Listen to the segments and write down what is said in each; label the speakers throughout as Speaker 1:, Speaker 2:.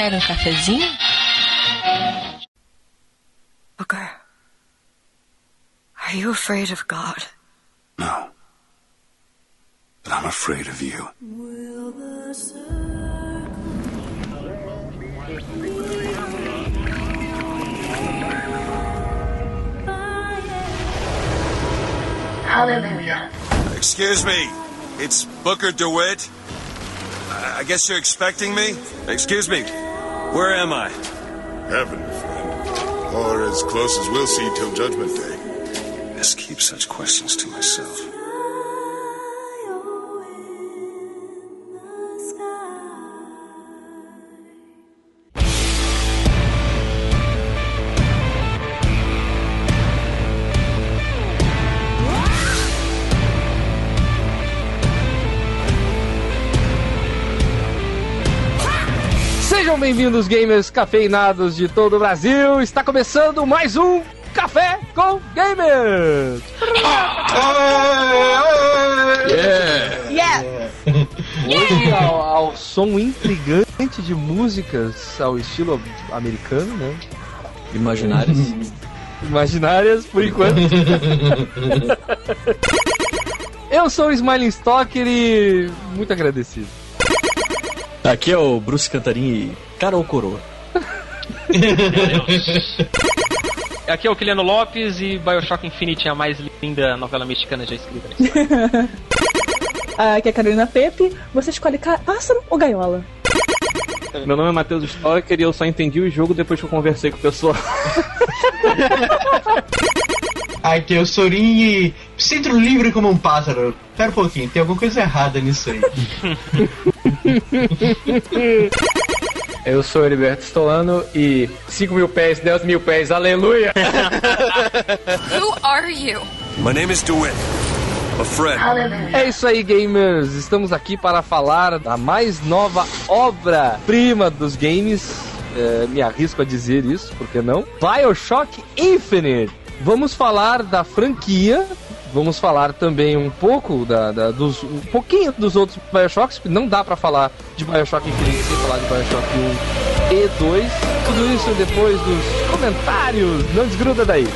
Speaker 1: Quer um cafezinho?
Speaker 2: Booker, are you afraid of God?
Speaker 3: No. But I'm afraid of you.
Speaker 1: Hallelujah.
Speaker 3: Excuse me. It's Booker DeWitt. I I guess you're expecting me? Excuse me. Where am I?
Speaker 4: Heaven, friend. Or as close as we'll see till Judgment Day.
Speaker 3: Just keep such questions to myself.
Speaker 5: Bem-vindos, gamers cafeinados de todo o Brasil. Está começando mais um Café com Gamers. Hoje, ao, ao som intrigante de músicas ao estilo americano, né?
Speaker 6: Imaginários.
Speaker 5: Imaginárias, por enquanto. Eu sou o Smiling Stalker e muito agradecido.
Speaker 6: Aqui é o Bruce Cantarim e Carol Coroa.
Speaker 7: Aqui é o Kiliano Lopes e Bioshock Infinite é a mais linda novela mexicana já escrita.
Speaker 8: Ah, Aqui é a Carolina Pepe. Você escolhe pássaro ou gaiola?
Speaker 5: Meu nome é Matheus Stalker e eu só entendi o jogo depois que eu conversei com o pessoal.
Speaker 9: Aqui é o Sorin e sinto livre como um pássaro. Pera um pouquinho, tem alguma coisa errada nisso aí.
Speaker 10: Eu sou Heriberto Stolano e 5 mil pés, 10 mil pés, aleluia!
Speaker 1: Who are you?
Speaker 3: My name is DeWitt. A friend.
Speaker 1: Hallelujah.
Speaker 5: É isso aí, gamers! Estamos aqui para falar da mais nova obra-prima dos games. É, me arrisco a dizer isso, por que não? Bioshock Infinite! Vamos falar da franquia. Vamos falar também um pouco da, da- dos um pouquinho dos outros Bioshocks, não dá pra falar de Bioshock Infinite sem falar de Bioshock 1 e 2. Tudo isso depois dos comentários. Não desgruda daí.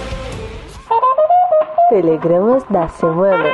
Speaker 11: Telegramas da semana.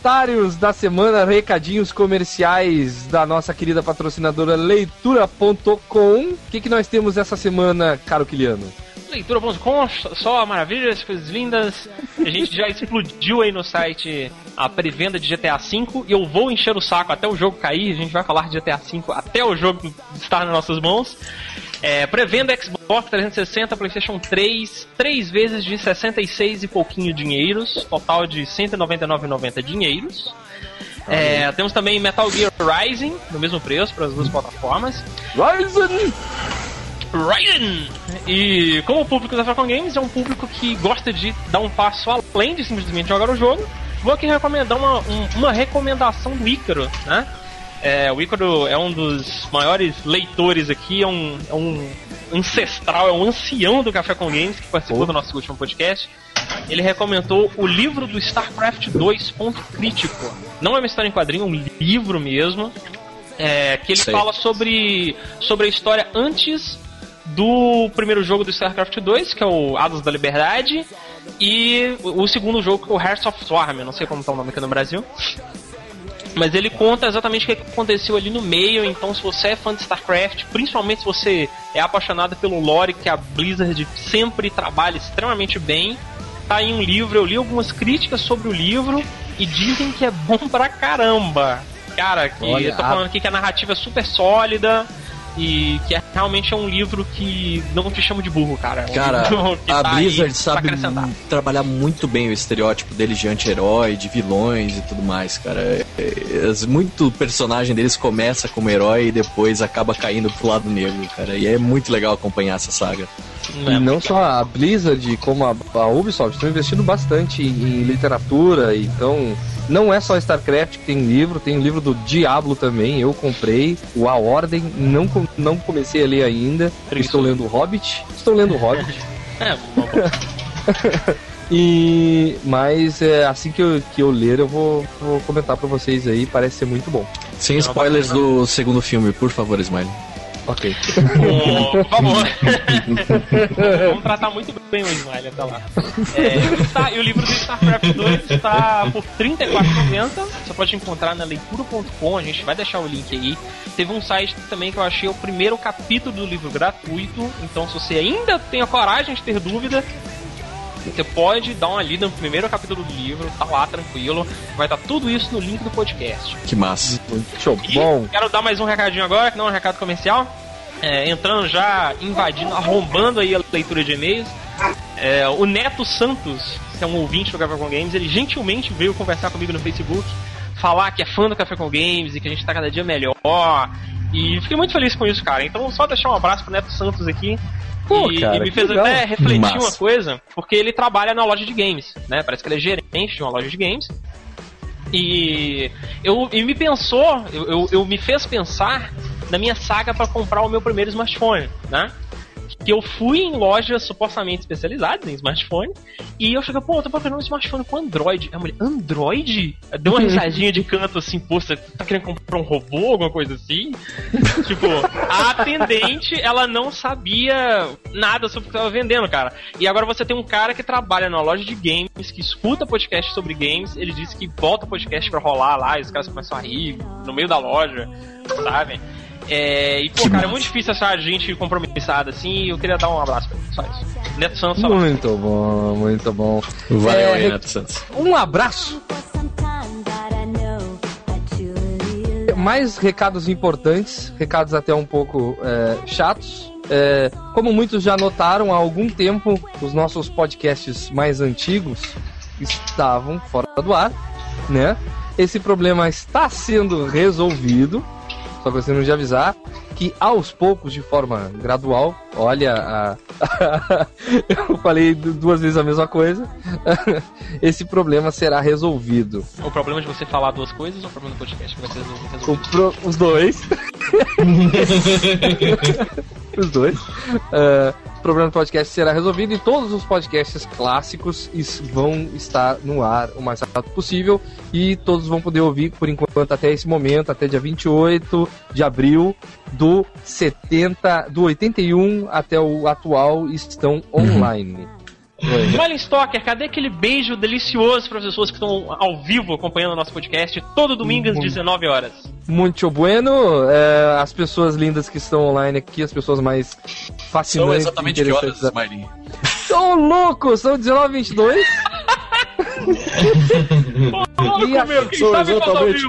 Speaker 5: Comentários da semana, recadinhos comerciais da nossa querida patrocinadora leitura.com. O que, que nós temos essa semana, caro Kiliano?
Speaker 7: Leitura.com, só maravilhas, coisas lindas. A gente já explodiu aí no site a pré-venda de GTA V e eu vou encher o saco até o jogo cair. A gente vai falar de GTA V até o jogo estar nas nossas mãos. É, Xbox 360, PlayStation 3, três vezes de 66 e pouquinho dinheiros, total de 199,90 dinheiros. É, temos também Metal Gear Rising, no mesmo preço para as duas plataformas.
Speaker 5: Ryzen!
Speaker 7: Raiden! E como o público da Falcon Games é um público que gosta de dar um passo além de simplesmente jogar o jogo, vou aqui recomendar uma, um- uma recomendação do Ícaro, né? É, o Ícaro é um dos maiores leitores aqui, é um, é um ancestral, é um ancião do Café com Games que participou do nosso último podcast. Ele recomendou o livro do StarCraft 2 Ponto Crítico. Não é uma história em quadrinho, é um livro mesmo. É, que ele
Speaker 6: Sei.
Speaker 7: fala sobre, sobre a história antes do primeiro jogo do StarCraft 2, que é o Asas da Liberdade, e o segundo jogo, que é o Hearts of Swarm, não sei como tá o nome aqui no Brasil. Mas ele conta exatamente o que aconteceu ali no meio, então se você é fã de StarCraft, principalmente se você é apaixonado pelo lore que a Blizzard sempre trabalha extremamente bem, tá aí um livro, eu li algumas críticas sobre o livro e dizem que é bom pra caramba. Cara, que
Speaker 5: Olha,
Speaker 7: eu tô falando aqui que a narrativa é super sólida e que é, realmente é um livro que não te chama de burro, cara. É um
Speaker 6: Cara, a
Speaker 7: tá
Speaker 6: Blizzard sabe trabalhar muito bem o estereótipo deles de anti-herói, de vilões e tudo mais, cara. É- é- muito personagem deles começa como herói e depois acaba caindo pro lado negro, cara. E é muito legal acompanhar essa saga.
Speaker 7: É,
Speaker 5: E não só a Blizzard, como a, a Ubisoft, estão investindo bastante em literatura, então não é só StarCraft que tem livro, tem livro do Diablo também, eu comprei, o A Ordem, não, não comecei a ler ainda, estou lendo o Hobbit, estou lendo Hobbit.
Speaker 7: É, boa.
Speaker 5: E mas é, assim que eu, que eu ler eu vou, vou comentar pra vocês aí, parece ser muito bom.
Speaker 6: Sem spoilers do segundo filme, por favor, Smiley.
Speaker 5: Ok.
Speaker 7: Por favor. Vamos tratar muito bem o Smiley até lá. É, e está- e o livro do StarCraft 2 está por R$ 34,90. Você pode encontrar na leitura.com, a gente vai deixar o link aí. Teve um site também que eu achei o primeiro capítulo do livro gratuito. Então, se você ainda tem a coragem de ter dúvida, você pode dar uma lida no primeiro capítulo do livro, tá lá tranquilo. Vai estar tudo isso no link do podcast.
Speaker 6: Que massa.
Speaker 5: Show.
Speaker 7: E
Speaker 5: Bom,
Speaker 7: quero dar mais um recadinho agora, que não é um recado comercial. É, entrando já, invadindo, arrombando aí a leitura de e-mails. É, o Neto Santos, que é um ouvinte do Café com Games, ele gentilmente veio conversar comigo no Facebook, falar que é fã do Café com Games e que a gente tá cada dia melhor. E fiquei muito feliz com isso, cara. Então só deixar um abraço pro Neto Santos aqui.
Speaker 5: Pô,
Speaker 7: e,
Speaker 5: cara,
Speaker 7: e me fez
Speaker 5: legal.
Speaker 7: até refletir
Speaker 6: Massa.
Speaker 7: uma coisa, porque ele trabalha na loja de games, né? Parece que ele é gerente de uma loja de games. E eu e me pensou, eu, eu, eu me fez pensar na minha saga para comprar o meu primeiro smartphone, né? Que eu fui em lojas supostamente especializadas em smartphone e eu cheguei, pô, eu tô procurando um smartphone com Android. A mulher, Android? Deu uma risadinha de canto assim, pô, você tá querendo comprar um robô, alguma coisa assim? tipo, a atendente, ela não sabia nada sobre o que tava vendendo, cara. E agora você tem um cara que trabalha numa loja de games, que escuta podcast sobre games, ele disse que volta podcast pra rolar lá, e os caras começam a rir no meio da loja, sabe? É, e, pô, cara, é muito difícil achar gente compromissada assim, e eu queria dar um abraço pra ele, só isso. Neto Santos, só
Speaker 5: muito bom, muito bom.
Speaker 6: Valeu
Speaker 5: É,
Speaker 6: Neto Santos.
Speaker 5: Um abraço. Mais recados importantes, recados até um pouco é, chatos. É, como muitos já notaram, há algum tempo os nossos podcasts mais antigos estavam fora do ar, né? Esse problema está sendo resolvido. Só gostaria de avisar que aos poucos, de forma gradual, olha, a- eu falei du- duas vezes a mesma coisa. Esse problema será resolvido.
Speaker 7: O problema de você falar duas coisas ou o problema do podcast que vai ser resolvido?
Speaker 5: pro- os dois. os dois. Ah, o problema do podcast será resolvido e todos os podcasts clássicos vão estar no ar o mais rápido possível e todos vão poder ouvir por enquanto até esse momento, até dia 28 de abril do 70, do 81 até o atual estão online.
Speaker 7: Smiley Stalker, cadê aquele beijo delicioso para as pessoas que estão ao vivo acompanhando o nosso podcast todo domingo às 19 horas?
Speaker 5: Muito bueno. é, as pessoas lindas que estão online aqui, as pessoas mais fascinantes.
Speaker 6: São exatamente que horas, Smiley?
Speaker 5: São loucos, são 19 22 A-
Speaker 7: meu, quem
Speaker 5: sou
Speaker 7: sabe
Speaker 5: exatamente-?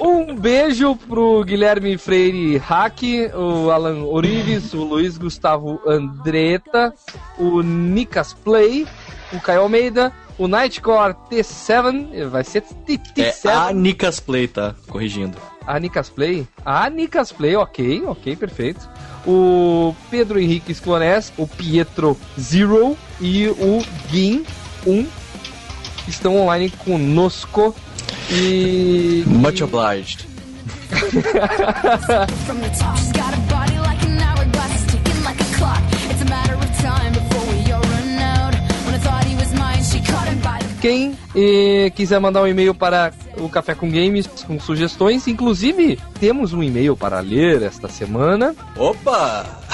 Speaker 5: Um beijo pro Guilherme Freire Hack, o Alan Orives, o Luiz Gustavo Andretta, o Nicas Play, o Caio Almeida, o Nightcore T7, vai ser
Speaker 6: É
Speaker 5: T7.
Speaker 6: a Nicas Play, tá? Corrigindo.
Speaker 5: A Nicas Play? A Nicas Play, ok, ok, perfeito. O Pedro Henrique Sclones, o Pietro Zero e o Gin 1 estão online conosco. E.
Speaker 6: Much obliged.
Speaker 5: Quem eh, quiser mandar um e-mail para o Café com Games com sugestões, inclusive temos um e-mail para ler esta semana.
Speaker 6: Opa!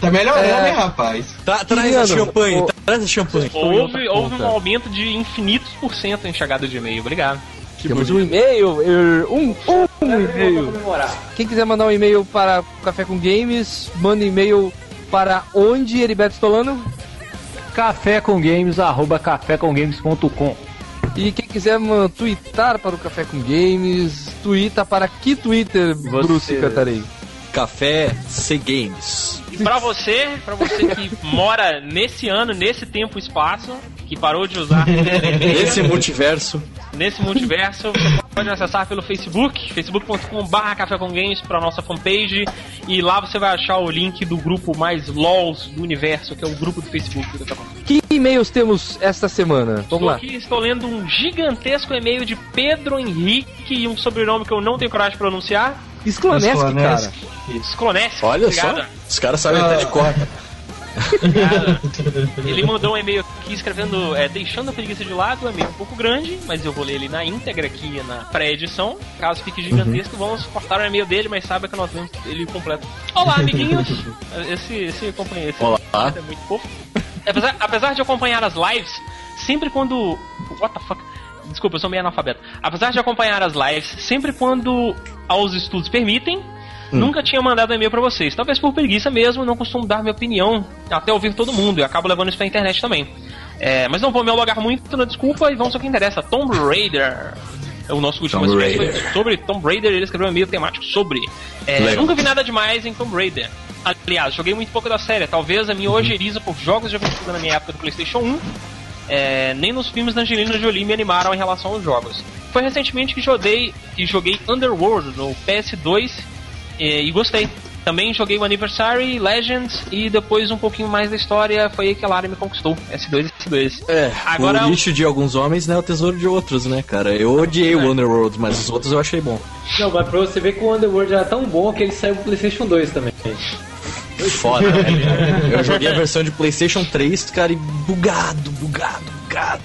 Speaker 9: Tá melhorando,
Speaker 5: É.
Speaker 9: hein, rapaz?
Speaker 6: Tá, traz a champanhe,
Speaker 5: o-
Speaker 6: traz a champanhe.
Speaker 7: Houve, houve um aumento de infinitos por cento em chegada de e-mail. Obrigado.
Speaker 5: temos um e-mail, er, um, um e-mail. Quem quiser mandar um e-mail para o Café com Games, manda e-mail para onde, Heriberto Stolano?
Speaker 10: Café com Games, arroba cafécomgames.com.
Speaker 5: E quem quiser man, twittar para o Café com Games, twitta para que Twitter, Bruce Cantarei?
Speaker 6: Café C Games.
Speaker 7: E pra você, pra você que mora nesse ano, nesse tempo e espaço, que parou de usar
Speaker 6: Esse multiverso.
Speaker 7: nesse multiverso, você pode acessar pelo Facebook, facebook.com.br Café com Games para nossa fanpage e lá você vai achar o link do grupo mais LOLs do universo, que é o grupo do Facebook do Café com Games.
Speaker 5: Que e-mails temos esta semana? Vamos
Speaker 7: Estou
Speaker 5: lá.
Speaker 7: aqui, estou lendo um gigantesco e-mail de Pedro Henrique e um sobrenome que eu não tenho coragem de pronunciar.
Speaker 5: Sklonesk, cara.
Speaker 9: Sklonesk.
Speaker 6: Olha
Speaker 7: obrigado.
Speaker 6: só. Os caras sabem até de cor.
Speaker 7: Ele mandou um e-mail aqui escrevendo, é, deixando a preguiça de lado, um e-mail um pouco grande, mas eu vou ler ele na íntegra aqui na pré-edição. Caso fique gigantesco, vamos cortar o e-mail dele, mas saiba que nós vemos ele completo. Olá, amiguinhos! Esse, esse companheiro esse
Speaker 6: Olá.
Speaker 7: é muito fofo. Apesar, apesar de acompanhar as lives, sempre quando. What the fuck? Desculpa, eu sou meio analfabeto. Apesar de acompanhar as lives, sempre quando aos estudos permitem, nunca tinha mandado e-mail pra vocês. Talvez por preguiça mesmo, não costumo dar minha opinião até ouvir todo mundo e acabo levando isso pra internet também. É, mas não vou me alugar muito na desculpa e vamos ao que interessa. Tomb Raider. É o nosso último
Speaker 6: Tomb Raider.
Speaker 7: foi sobre Tomb Raider, ele escreveu um e-mail temático sobre. É, nunca vi nada demais em Tomb Raider. Aliás, joguei muito pouco da série. Talvez a minha ojeriza por jogos de aventura na minha época do PlayStation 1 é, nem nos filmes da Angelina Jolie me animaram em relação aos jogos. Foi recentemente que joguei, que joguei Underworld no PS2 e, e gostei. Também joguei o Anniversary, Legends e depois um pouquinho mais da história foi aí que a Lara me conquistou. S2 e S2.
Speaker 6: É,
Speaker 7: Agora
Speaker 6: o lixo de alguns homens não é o tesouro de outros, né, cara? Eu odiei o Underworld, mas os outros eu achei bom.
Speaker 10: Não, mas pra você ver que o Underworld era tão bom que ele saiu pro PlayStation 2 também.
Speaker 6: Foda, velho. Eu joguei a versão de PlayStation 3, cara, e bugado, bugado, bugado.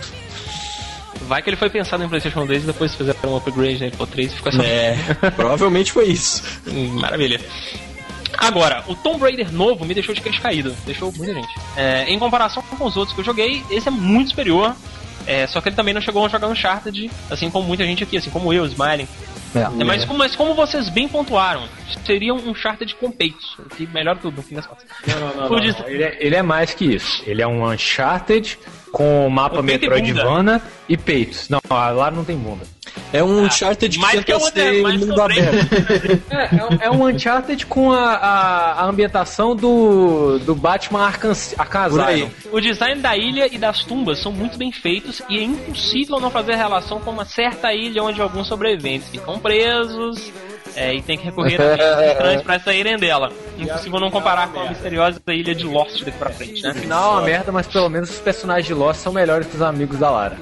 Speaker 7: Vai que ele foi pensado em PlayStation 2 e depois fizeram um upgrade né, pro 3 e ficou só.
Speaker 6: É, provavelmente foi isso.
Speaker 7: Hum, Maravilha. Agora, o Tomb Raider novo me deixou de queixo caído. Deixou muita gente. É, em comparação com os outros que eu joguei, esse é muito superior. É, só que ele também não chegou a jogar Uncharted, assim como muita gente aqui, assim como eu, Smiling. É, mas, como, mas como vocês bem pontuaram, seria um Uncharted com peitos. o Que melhor tudo, no fim das contas.
Speaker 10: Não, não,
Speaker 7: O
Speaker 10: não, não. Ele, é, ele é mais que isso. Ele é um Uncharted com mapa
Speaker 7: peito e
Speaker 10: Metroidvana e, peitos. Não, lá não tem bunda.
Speaker 6: É um Uncharted que
Speaker 7: que
Speaker 6: tenta
Speaker 7: o Under-
Speaker 6: ser
Speaker 7: mais que
Speaker 6: mundo
Speaker 7: o
Speaker 6: aberto.
Speaker 10: É, é um- é um Uncharted com a, a, a ambientação do, do Batman Arkham. Asylum.
Speaker 7: O design da ilha e das tumbas são muito bem feitos e é impossível não fazer relação com uma certa ilha onde alguns sobreviventes ficam presos é, e tem que recorrer a meios estranhos pra saírem dela. Impossível não comparar com a misteriosa ilha de Lost daqui pra frente, né?
Speaker 10: No final é uma merda, mas pelo menos os personagens de Lost são melhores que os amigos da Lara.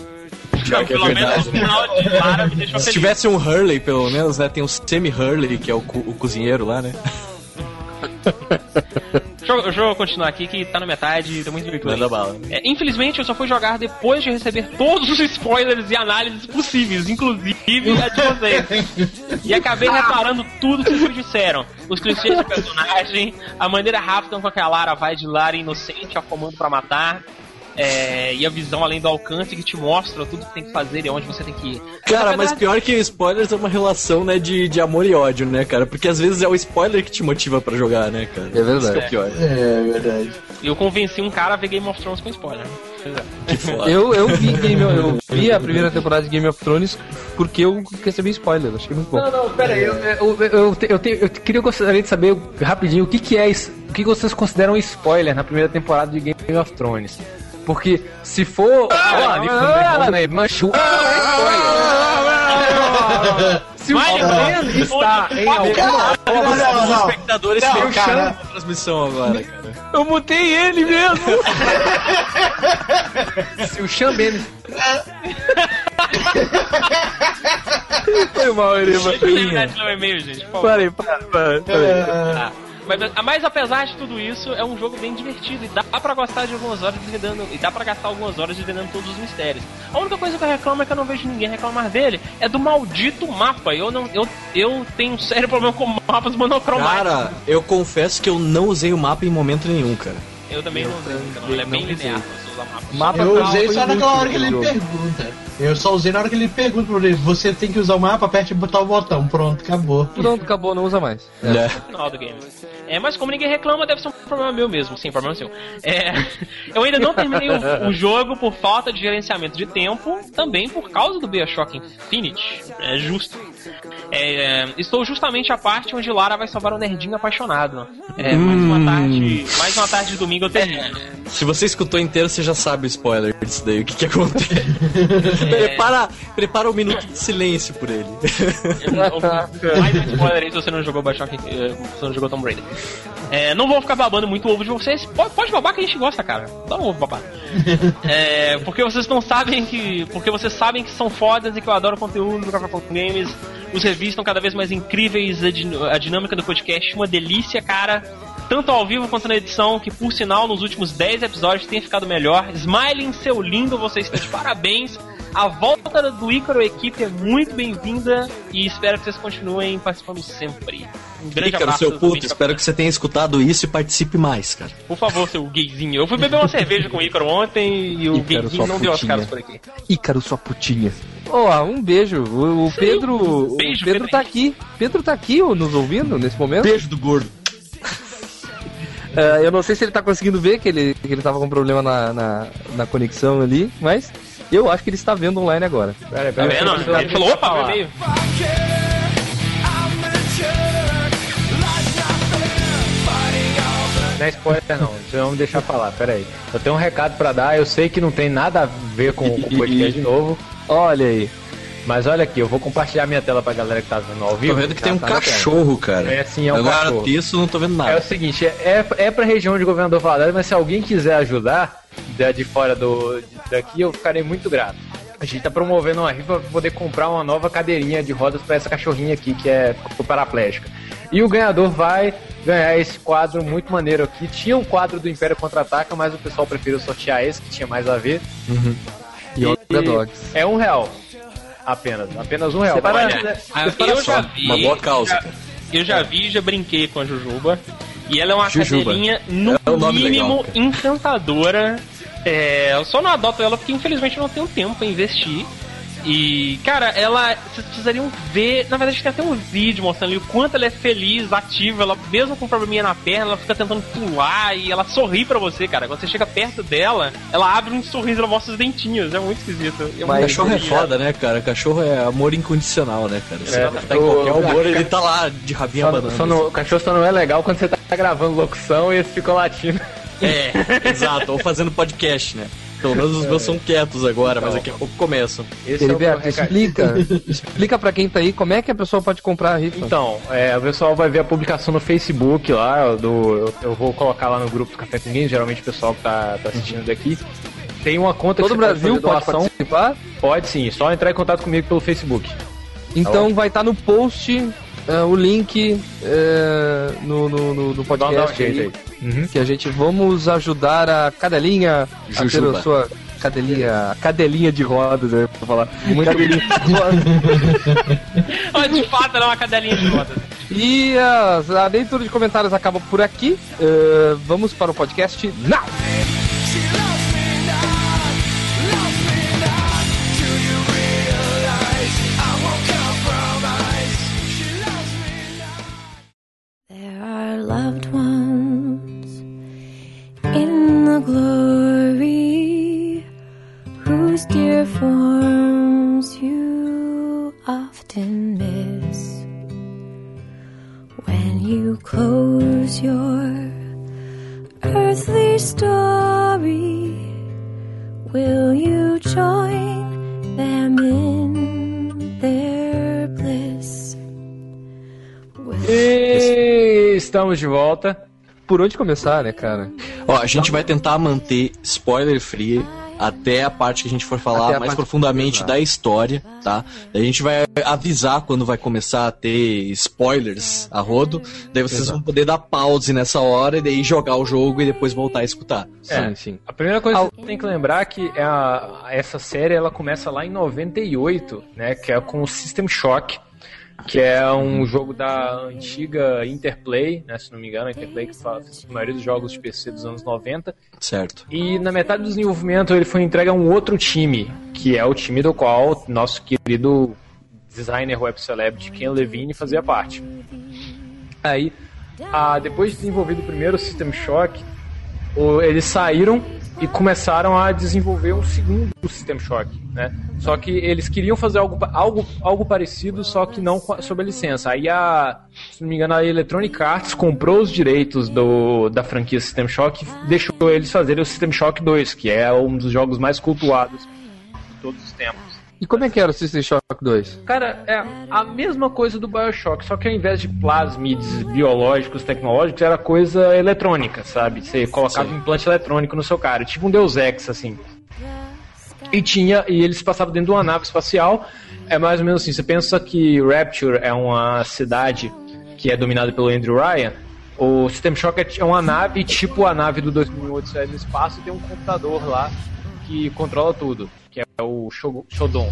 Speaker 6: Já que é
Speaker 7: Pelo menos
Speaker 6: verdade,
Speaker 7: no
Speaker 6: né?
Speaker 7: final de Lara me deixou
Speaker 6: Se
Speaker 7: feliz.
Speaker 6: tivesse um Hurley, pelo menos, né? Tem o Semi-Hurley, que é o, co- o cozinheiro lá, né?
Speaker 7: Deixa eu, deixa eu continuar aqui que tá na metade, tem muito.
Speaker 6: Manda bala.
Speaker 7: É, infelizmente eu só fui jogar depois de receber todos os spoilers e análises possíveis, inclusive a de vocês. E acabei reparando tudo que vocês disseram. Os clichês de personagem, a maneira rápida com que a Lara vai de Lara inocente a comando pra matar. É, e a visão além do alcance que te mostra tudo que tem que fazer e onde você tem que ir.
Speaker 6: Cara, mas
Speaker 7: verdade-
Speaker 6: pior que spoilers é uma relação, né, de, de amor e ódio, né, cara? Porque às vezes é o spoiler que te motiva pra jogar, né, cara?
Speaker 5: É verdade.
Speaker 6: Isso que é pior.
Speaker 9: É verdade.
Speaker 7: Eu convenci um cara a ver Game of Thrones com spoiler. É.
Speaker 5: Eu, eu, vi Game, eu vi a primeira temporada de Game of Thrones porque eu recebi spoiler, achei muito bom.
Speaker 10: Não, não, pera aí. Eu, eu, eu, eu, te- eu queria gostaria de saber rapidinho o que, que é o que vocês consideram spoiler na primeira temporada de Game of Thrones. Porque se for. Ah, né? Manchu. Se o Shan está em alguma
Speaker 9: Não,
Speaker 6: Os espectadores
Speaker 9: cara.
Speaker 6: na transmissão agora, cara.
Speaker 5: Eu mutei ele mesmo!
Speaker 10: Se o Sean Benes.
Speaker 5: Foi mal, ele
Speaker 7: Deixa eu terminar de ler o e-mail, gente.
Speaker 5: Parei, para, parei.
Speaker 7: Mas, mas apesar de tudo isso, é um jogo bem divertido e dá pra gostar de algumas horas desvendando. E dá pra gastar algumas horas desvendando todos os mistérios. A única coisa que eu reclamo é que eu não vejo ninguém reclamar dele é do maldito mapa. Eu não. Eu, eu tenho um sério problema com mapas monocromáticos.
Speaker 6: Cara, eu confesso que eu não usei o mapa em momento nenhum, cara.
Speaker 7: eu também não uso, então ele é bem linear você usar mapa.
Speaker 5: Mapa
Speaker 9: Eu usei só naquela hora que ele pergunta. Eu só usei na hora que ele pergunta pra ele, você tem que usar o mapa, aperte e botar o botão. Pronto, acabou.
Speaker 5: Pronto, acabou, não usa mais.
Speaker 6: É.
Speaker 7: final do game. É, mas como ninguém reclama, deve ser um problema meu mesmo. Sim, problema seu. É, eu ainda não terminei o, o jogo por falta de gerenciamento de tempo, também por causa do Bioshock Infinite. É justo. É, estou justamente à parte onde Lara vai salvar o nerdinho apaixonado. É, mais uma tarde, mais uma tarde de domingo eu termino.
Speaker 6: Se você escutou inteiro, você já sabe o spoiler disso daí, o que que acontece. prepara, prepara um minuto de silêncio por ele.
Speaker 7: Mais um spoiler aí se você não jogou Bioshock, eh, se você não jogou Tomb Raider. É, não vou ficar babando muito o ovo de vocês. Pode, pode babar que a gente gosta, cara. Dá um ovo babar. É, porque vocês não sabem que. Porque vocês sabem que são fodas e que eu adoro o conteúdo do Café com Games. Os reviews estão cada vez mais incríveis, a, din- a dinâmica do podcast, uma delícia, cara. tanto ao vivo quanto na edição, que por sinal nos últimos 10 episódios tem ficado melhor. Smiling, seu lindo, você está de parabéns. A volta do Ícaro equipe é muito bem-vinda e espero que vocês continuem participando sempre. Um grande
Speaker 6: Ícaro,
Speaker 7: abraço.
Speaker 6: seu puto, espero que você tenha escutado isso e participe mais, cara.
Speaker 7: Por favor, seu gayzinho. Eu fui beber uma cerveja com o Ícaro ontem e o
Speaker 5: Ícaro,
Speaker 7: gayzinho não deu as
Speaker 5: putinha.
Speaker 7: caras por aqui.
Speaker 5: Ícaro, sua putinha. Ó, um beijo. O, o Pedro. o
Speaker 7: Beijo,
Speaker 5: Pedro
Speaker 7: Pedro
Speaker 5: tá aqui. Pedro tá aqui nos ouvindo nesse momento.
Speaker 6: Beijo do gordo.
Speaker 5: Ah, eu não sei se ele tá conseguindo ver que ele, que ele tava com problema na, na, na conexão ali, mas eu acho que ele está vendo online agora.
Speaker 10: Pera,
Speaker 7: Tá vendo? Ele falou, opa, meio.
Speaker 10: Não é spoiler não, vocês vão me deixar falar, pera aí. Eu tenho um recado pra dar, eu sei que não tem nada a ver com o podcast de novo.
Speaker 5: Olha aí.
Speaker 10: Mas olha aqui, eu vou compartilhar minha tela pra galera que tá vendo ao vivo.
Speaker 6: Tô vendo que tem um
Speaker 10: Tá
Speaker 6: cachorro, cara.
Speaker 10: É sim, é um
Speaker 6: Agora,
Speaker 10: cachorro.
Speaker 6: texto, não tô vendo
Speaker 10: É
Speaker 6: nada.
Speaker 10: o seguinte, é, é pra região de governador Valadares, mas se alguém quiser ajudar da- de fora do, daqui, eu ficarei muito grato. A gente tá promovendo uma rifa pra poder comprar uma nova cadeirinha de rodas pra essa cachorrinha aqui, que é paraplégica. E o ganhador vai ganhar esse quadro muito maneiro aqui. Tinha um quadro do Império Contra-Ataca, mas o pessoal preferiu sortear esse, que tinha mais a ver.
Speaker 5: Yoga Dogs.
Speaker 10: É um real. Apenas. Apenas um real.
Speaker 7: Olha,
Speaker 10: Para-
Speaker 7: ah,
Speaker 10: para
Speaker 7: eu
Speaker 10: só.
Speaker 7: já vi,
Speaker 6: uma boa causa,
Speaker 7: já-
Speaker 6: cara.
Speaker 7: eu já vi, já brinquei com a Jujuba. E ela é uma
Speaker 6: Jujuba.
Speaker 7: cadeirinha, no
Speaker 6: É um
Speaker 7: mínimo,
Speaker 6: legal,
Speaker 7: encantadora. É, eu só não adoto ela porque infelizmente eu não tenho tempo pra investir. E, cara, ela. Vocês precisariam ver. Na verdade, tem até um vídeo mostrando ali o quanto ela é feliz, ativa. Ela, mesmo com um probleminha na perna, ela fica tentando pular e ela sorri pra você, cara. Quando você chega perto dela, ela abre um sorriso, ela mostra os dentinhos. É muito esquisito. É
Speaker 6: Mas cachorro é foda, né, cara? Cachorro é amor incondicional, né, cara? Você
Speaker 10: É,
Speaker 6: tá em qualquer
Speaker 10: o-
Speaker 6: humor, ele tá lá de rabinho
Speaker 10: Só,
Speaker 6: abanando.
Speaker 10: só não- o cachorro só não é legal quando você tá gravando locução e eles ficam latindo.
Speaker 6: É, exato. Ou fazendo podcast, né? Pelo menos os meus são quietos agora, mas daqui a pouco começam.
Speaker 10: Esse é recado.
Speaker 5: explica. explica pra quem tá aí como é que a pessoa pode comprar a rifa.
Speaker 10: Então, é, o pessoal vai ver a publicação no Facebook lá, do, eu, eu vou colocar lá no grupo do Café com Games, geralmente o pessoal que tá, tá assistindo daqui. Tem uma conta
Speaker 5: Todo o
Speaker 10: que você
Speaker 5: Brasil
Speaker 10: pode,
Speaker 5: pode
Speaker 10: fazer doação.
Speaker 5: participar.
Speaker 10: Pode sim, só entrar em contato comigo pelo Facebook.
Speaker 5: Então vai estar no post eh, o link eh, no, no, no, no
Speaker 10: Dá, dá um
Speaker 5: podcast
Speaker 10: jeito
Speaker 5: aí.
Speaker 10: Uhum.
Speaker 5: que a gente vamos ajudar a cadelinha a ter
Speaker 6: Jujuba.
Speaker 5: a sua cadelinha, cadelinha de rodas, eu ia falar. Cadelinha de rodas.
Speaker 7: De fato, ela é uma cadelinha de rodas.
Speaker 5: E a, a leitura de comentários acaba por aqui. Eh, vamos para o podcast now! Por onde começar, né, cara?
Speaker 6: Ó, a gente vai tentar manter spoiler free até a parte que a gente for falar mais profundamente da história, tá? A gente vai avisar quando vai começar a ter spoilers a rodo, daí vocês
Speaker 5: Exato.
Speaker 6: vão poder dar pause nessa hora e daí jogar o jogo e depois voltar a escutar.
Speaker 10: É,
Speaker 5: Sim, sim.
Speaker 10: A primeira coisa que você tem que lembrar é que a- essa série ela começa lá em 98, né? Que é com o System Shock, que é um jogo da antiga Interplay, né? Se não me engano, a Interplay que faz a maioria dos jogos de PC dos anos 90.
Speaker 6: Certo.
Speaker 10: E na metade do desenvolvimento ele foi entregue a um outro time, que é o time do qual nosso querido designer web celebrity Ken Levine fazia parte. Aí, ah, depois de desenvolvido o primeiro System Shock, o- eles saíram e começaram a desenvolver um segundo System Shock, né? Só que eles queriam fazer algo, algo, algo parecido, só que não sob a licença. Aí a, se não me engano, a Electronic Arts comprou os direitos do, da franquia System Shock e deixou eles fazerem o System Shock 2, que é um dos jogos mais cultuados de todos os tempos.
Speaker 5: E como é que era o System Shock 2?
Speaker 10: Cara, é a mesma coisa do Bioshock, só que ao invés de plasmids biológicos, tecnológicos, era coisa eletrônica, sabe? Você colocava um implante eletrônico no seu cara, tipo um Deus Ex, assim. E tinha, e eles passavam dentro de uma nave espacial. É mais ou menos assim, você pensa que Rapture é uma cidade que é dominada pelo Andrew Ryan, O System Shock é- é uma nave, tipo a nave do 2008 Odisseia no espaço, e tem um computador lá que controla tudo, que é o Shodown.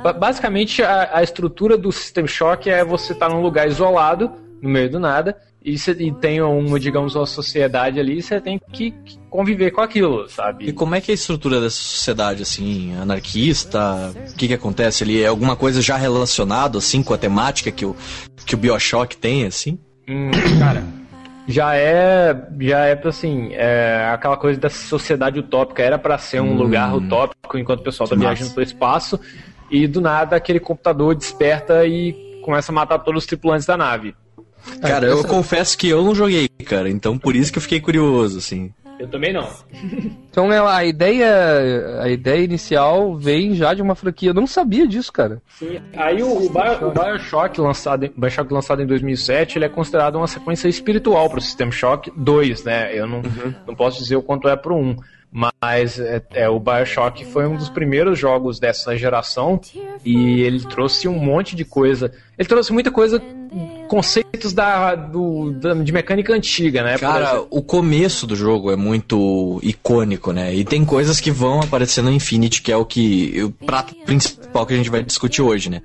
Speaker 10: Ba- Basicamente, a, a estrutura do System Shock é você estar num lugar isolado, no meio do nada, e, você, e tem uma, digamos, uma sociedade ali, e você tem que que conviver com aquilo, sabe?
Speaker 6: E como é que é a estrutura dessa sociedade, assim, anarquista? O que que acontece ali? É alguma coisa já relacionado, assim, com a temática que o, que o Bioshock tem, assim?
Speaker 10: Hum, cara, já é, já é assim, é aquela coisa da sociedade utópica. Era pra ser um
Speaker 6: Hum.
Speaker 10: lugar utópico enquanto o pessoal tá viajando pelo espaço e do nada aquele computador desperta e começa a matar todos os tripulantes da nave.
Speaker 6: Cara, eu confesso que eu não joguei, cara, então por isso que eu fiquei curioso, assim.
Speaker 10: Eu também não.
Speaker 5: Então é, a ideia, a ideia inicial vem já de uma franquia. Eu não sabia disso, cara.
Speaker 10: Sim, aí o, o, Bio- o Bioshock lançado, em- Bioshock lançado em 2007, ele é considerado uma sequência espiritual pro System Shock 2, né? Eu não, não posso dizer o quanto é pro 1, mas é, é, o Bioshock foi um dos primeiros jogos dessa geração e ele trouxe um monte de coisa. Ele trouxe muita coisa, conceitos da, do, da- de mecânica antiga, né?
Speaker 6: Cara, o começo do jogo é muito icônico, né? E tem coisas que vão aparecer no Infinity, que é o que o prato principal que a gente vai discutir hoje, né?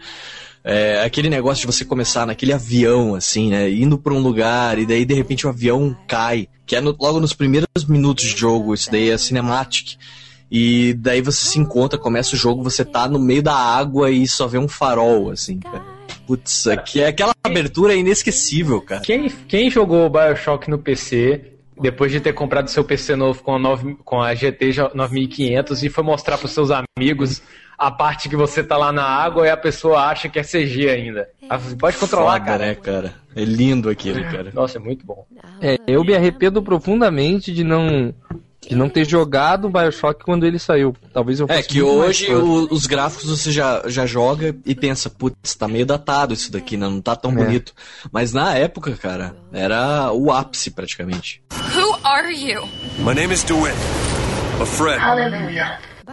Speaker 6: É, aquele negócio de você começar naquele avião, assim, né? Indo pra um lugar e daí de repente o avião cai, que é no- logo nos primeiros minutos de jogo, isso daí é cinematic. E daí você se encontra, começa o jogo, você tá no meio da água e só vê um farol, assim, cara. Putz, aqui é aquela abertura é inesquecível, cara.
Speaker 10: Quem, quem jogou o Bioshock no PC, depois de ter comprado seu PC novo com a, 9 com a GT 9500 e foi mostrar pros seus amigos a parte que você tá lá na água e a pessoa acha que é CG ainda. Ah, Você pode controlar,
Speaker 6: Foda,
Speaker 10: cara.
Speaker 6: né, cara? É lindo aquilo, cara.
Speaker 10: Nossa, é muito bom.
Speaker 5: É, eu me arrependo profundamente de não de não ter jogado o Bioshock quando ele saiu. Talvez eu
Speaker 6: É
Speaker 5: fosse
Speaker 6: que hoje o- os gráficos você já, já joga e pensa, putz, tá meio datado isso daqui, né? Não tá tão
Speaker 5: É.
Speaker 6: bonito. Mas na época, cara, era o ápice praticamente.
Speaker 1: Who are you?
Speaker 3: My name is DeWitt. A friend.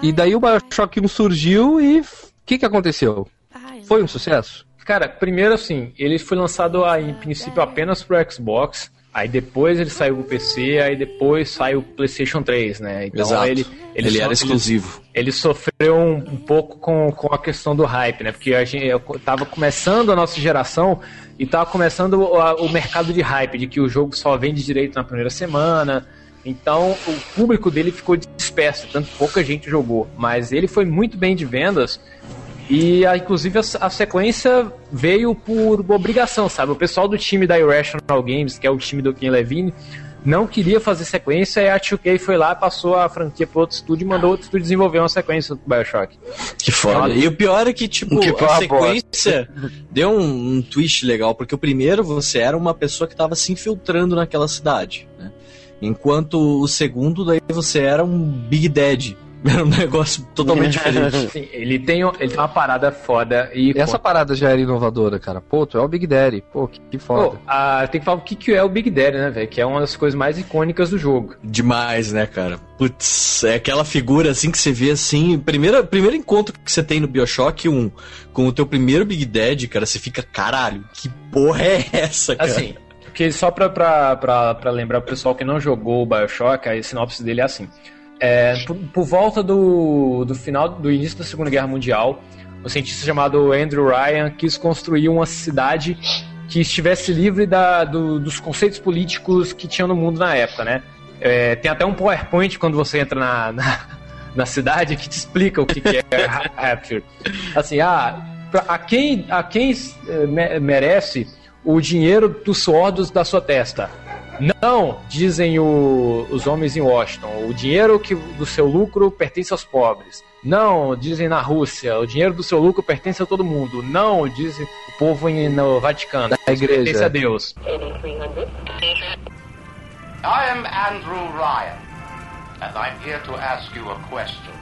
Speaker 5: E daí o Bioshock 1 surgiu e o que, que aconteceu? Foi um sucesso?
Speaker 10: Cara, primeiro assim, ele foi lançado ah, em princípio apenas pro Xbox, aí depois ele saiu pro PC, aí depois saiu pro PlayStation 3, né? Então
Speaker 6: Exato.
Speaker 10: ele
Speaker 6: Ele,
Speaker 10: só-
Speaker 6: era exclusivo.
Speaker 10: ele sofreu um, um pouco com, com a questão do hype, né? Porque a gente eu tava começando a nossa geração e tava começando o, a- o mercado de hype, de que o jogo só vende direito na primeira semana. Então o público dele ficou disperso, tanto pouca gente jogou. Mas ele foi muito bem de vendas. E a- inclusive a, sequência veio por obrigação, sabe? O pessoal do time da Irrational Games, que é o time do Ken Levine, não queria fazer sequência e a 2K foi lá, passou a franquia para outro estúdio e mandou outro estúdio desenvolver uma sequência do Bioshock.
Speaker 6: Que foda. E o pior é que, tipo,
Speaker 10: Que
Speaker 6: a sequência deu um, um twist legal, porque o primeiro você era uma pessoa que tava se infiltrando naquela cidade, né? Enquanto o segundo, daí você era um Big Daddy. Era um negócio totalmente diferente.
Speaker 10: Sim, ele tem, ele tem uma parada foda e.
Speaker 5: Essa parada já era inovadora, cara. Pô, tu é o Big Daddy. Pô, que, que foda.
Speaker 10: Pô, ah, tem que falar o que, que é o Big Daddy, né, velho? Que é uma das coisas mais icônicas do jogo.
Speaker 6: Demais, né, cara? Putz, é aquela figura assim que você vê assim. Primeiro, primeiro encontro que você tem no Bioshock 1 com o teu primeiro Big Daddy, cara, você fica, caralho, que porra é essa, cara?
Speaker 10: Assim, só pra, pra, pra, pra lembrar o pessoal que não jogou o Bioshock, a sinopse dele é assim. É, por, por volta do, do final do início da Segunda Guerra Mundial, um cientista chamado Andrew Ryan quis construir uma cidade que estivesse livre da, do- dos conceitos políticos que tinham no mundo na época, né? É, tem até um PowerPoint quando você entra na, na, na cidade que te explica o que, que é Ra- Rapture. Assim, ah, pra- a quem, a quem me- merece o dinheiro dos suor dos- da sua testa? Não, dizem o- os homens em Washington. O dinheiro que, do seu lucro pertence aos pobres. Não, dizem na Rússia. O dinheiro do seu lucro pertence a todo mundo. Não, dizem o povo em- no Vaticano.
Speaker 5: Da igreja.
Speaker 10: Pertence a Deus.
Speaker 12: I am Andrew Ryan, and I'm here to ask you a question.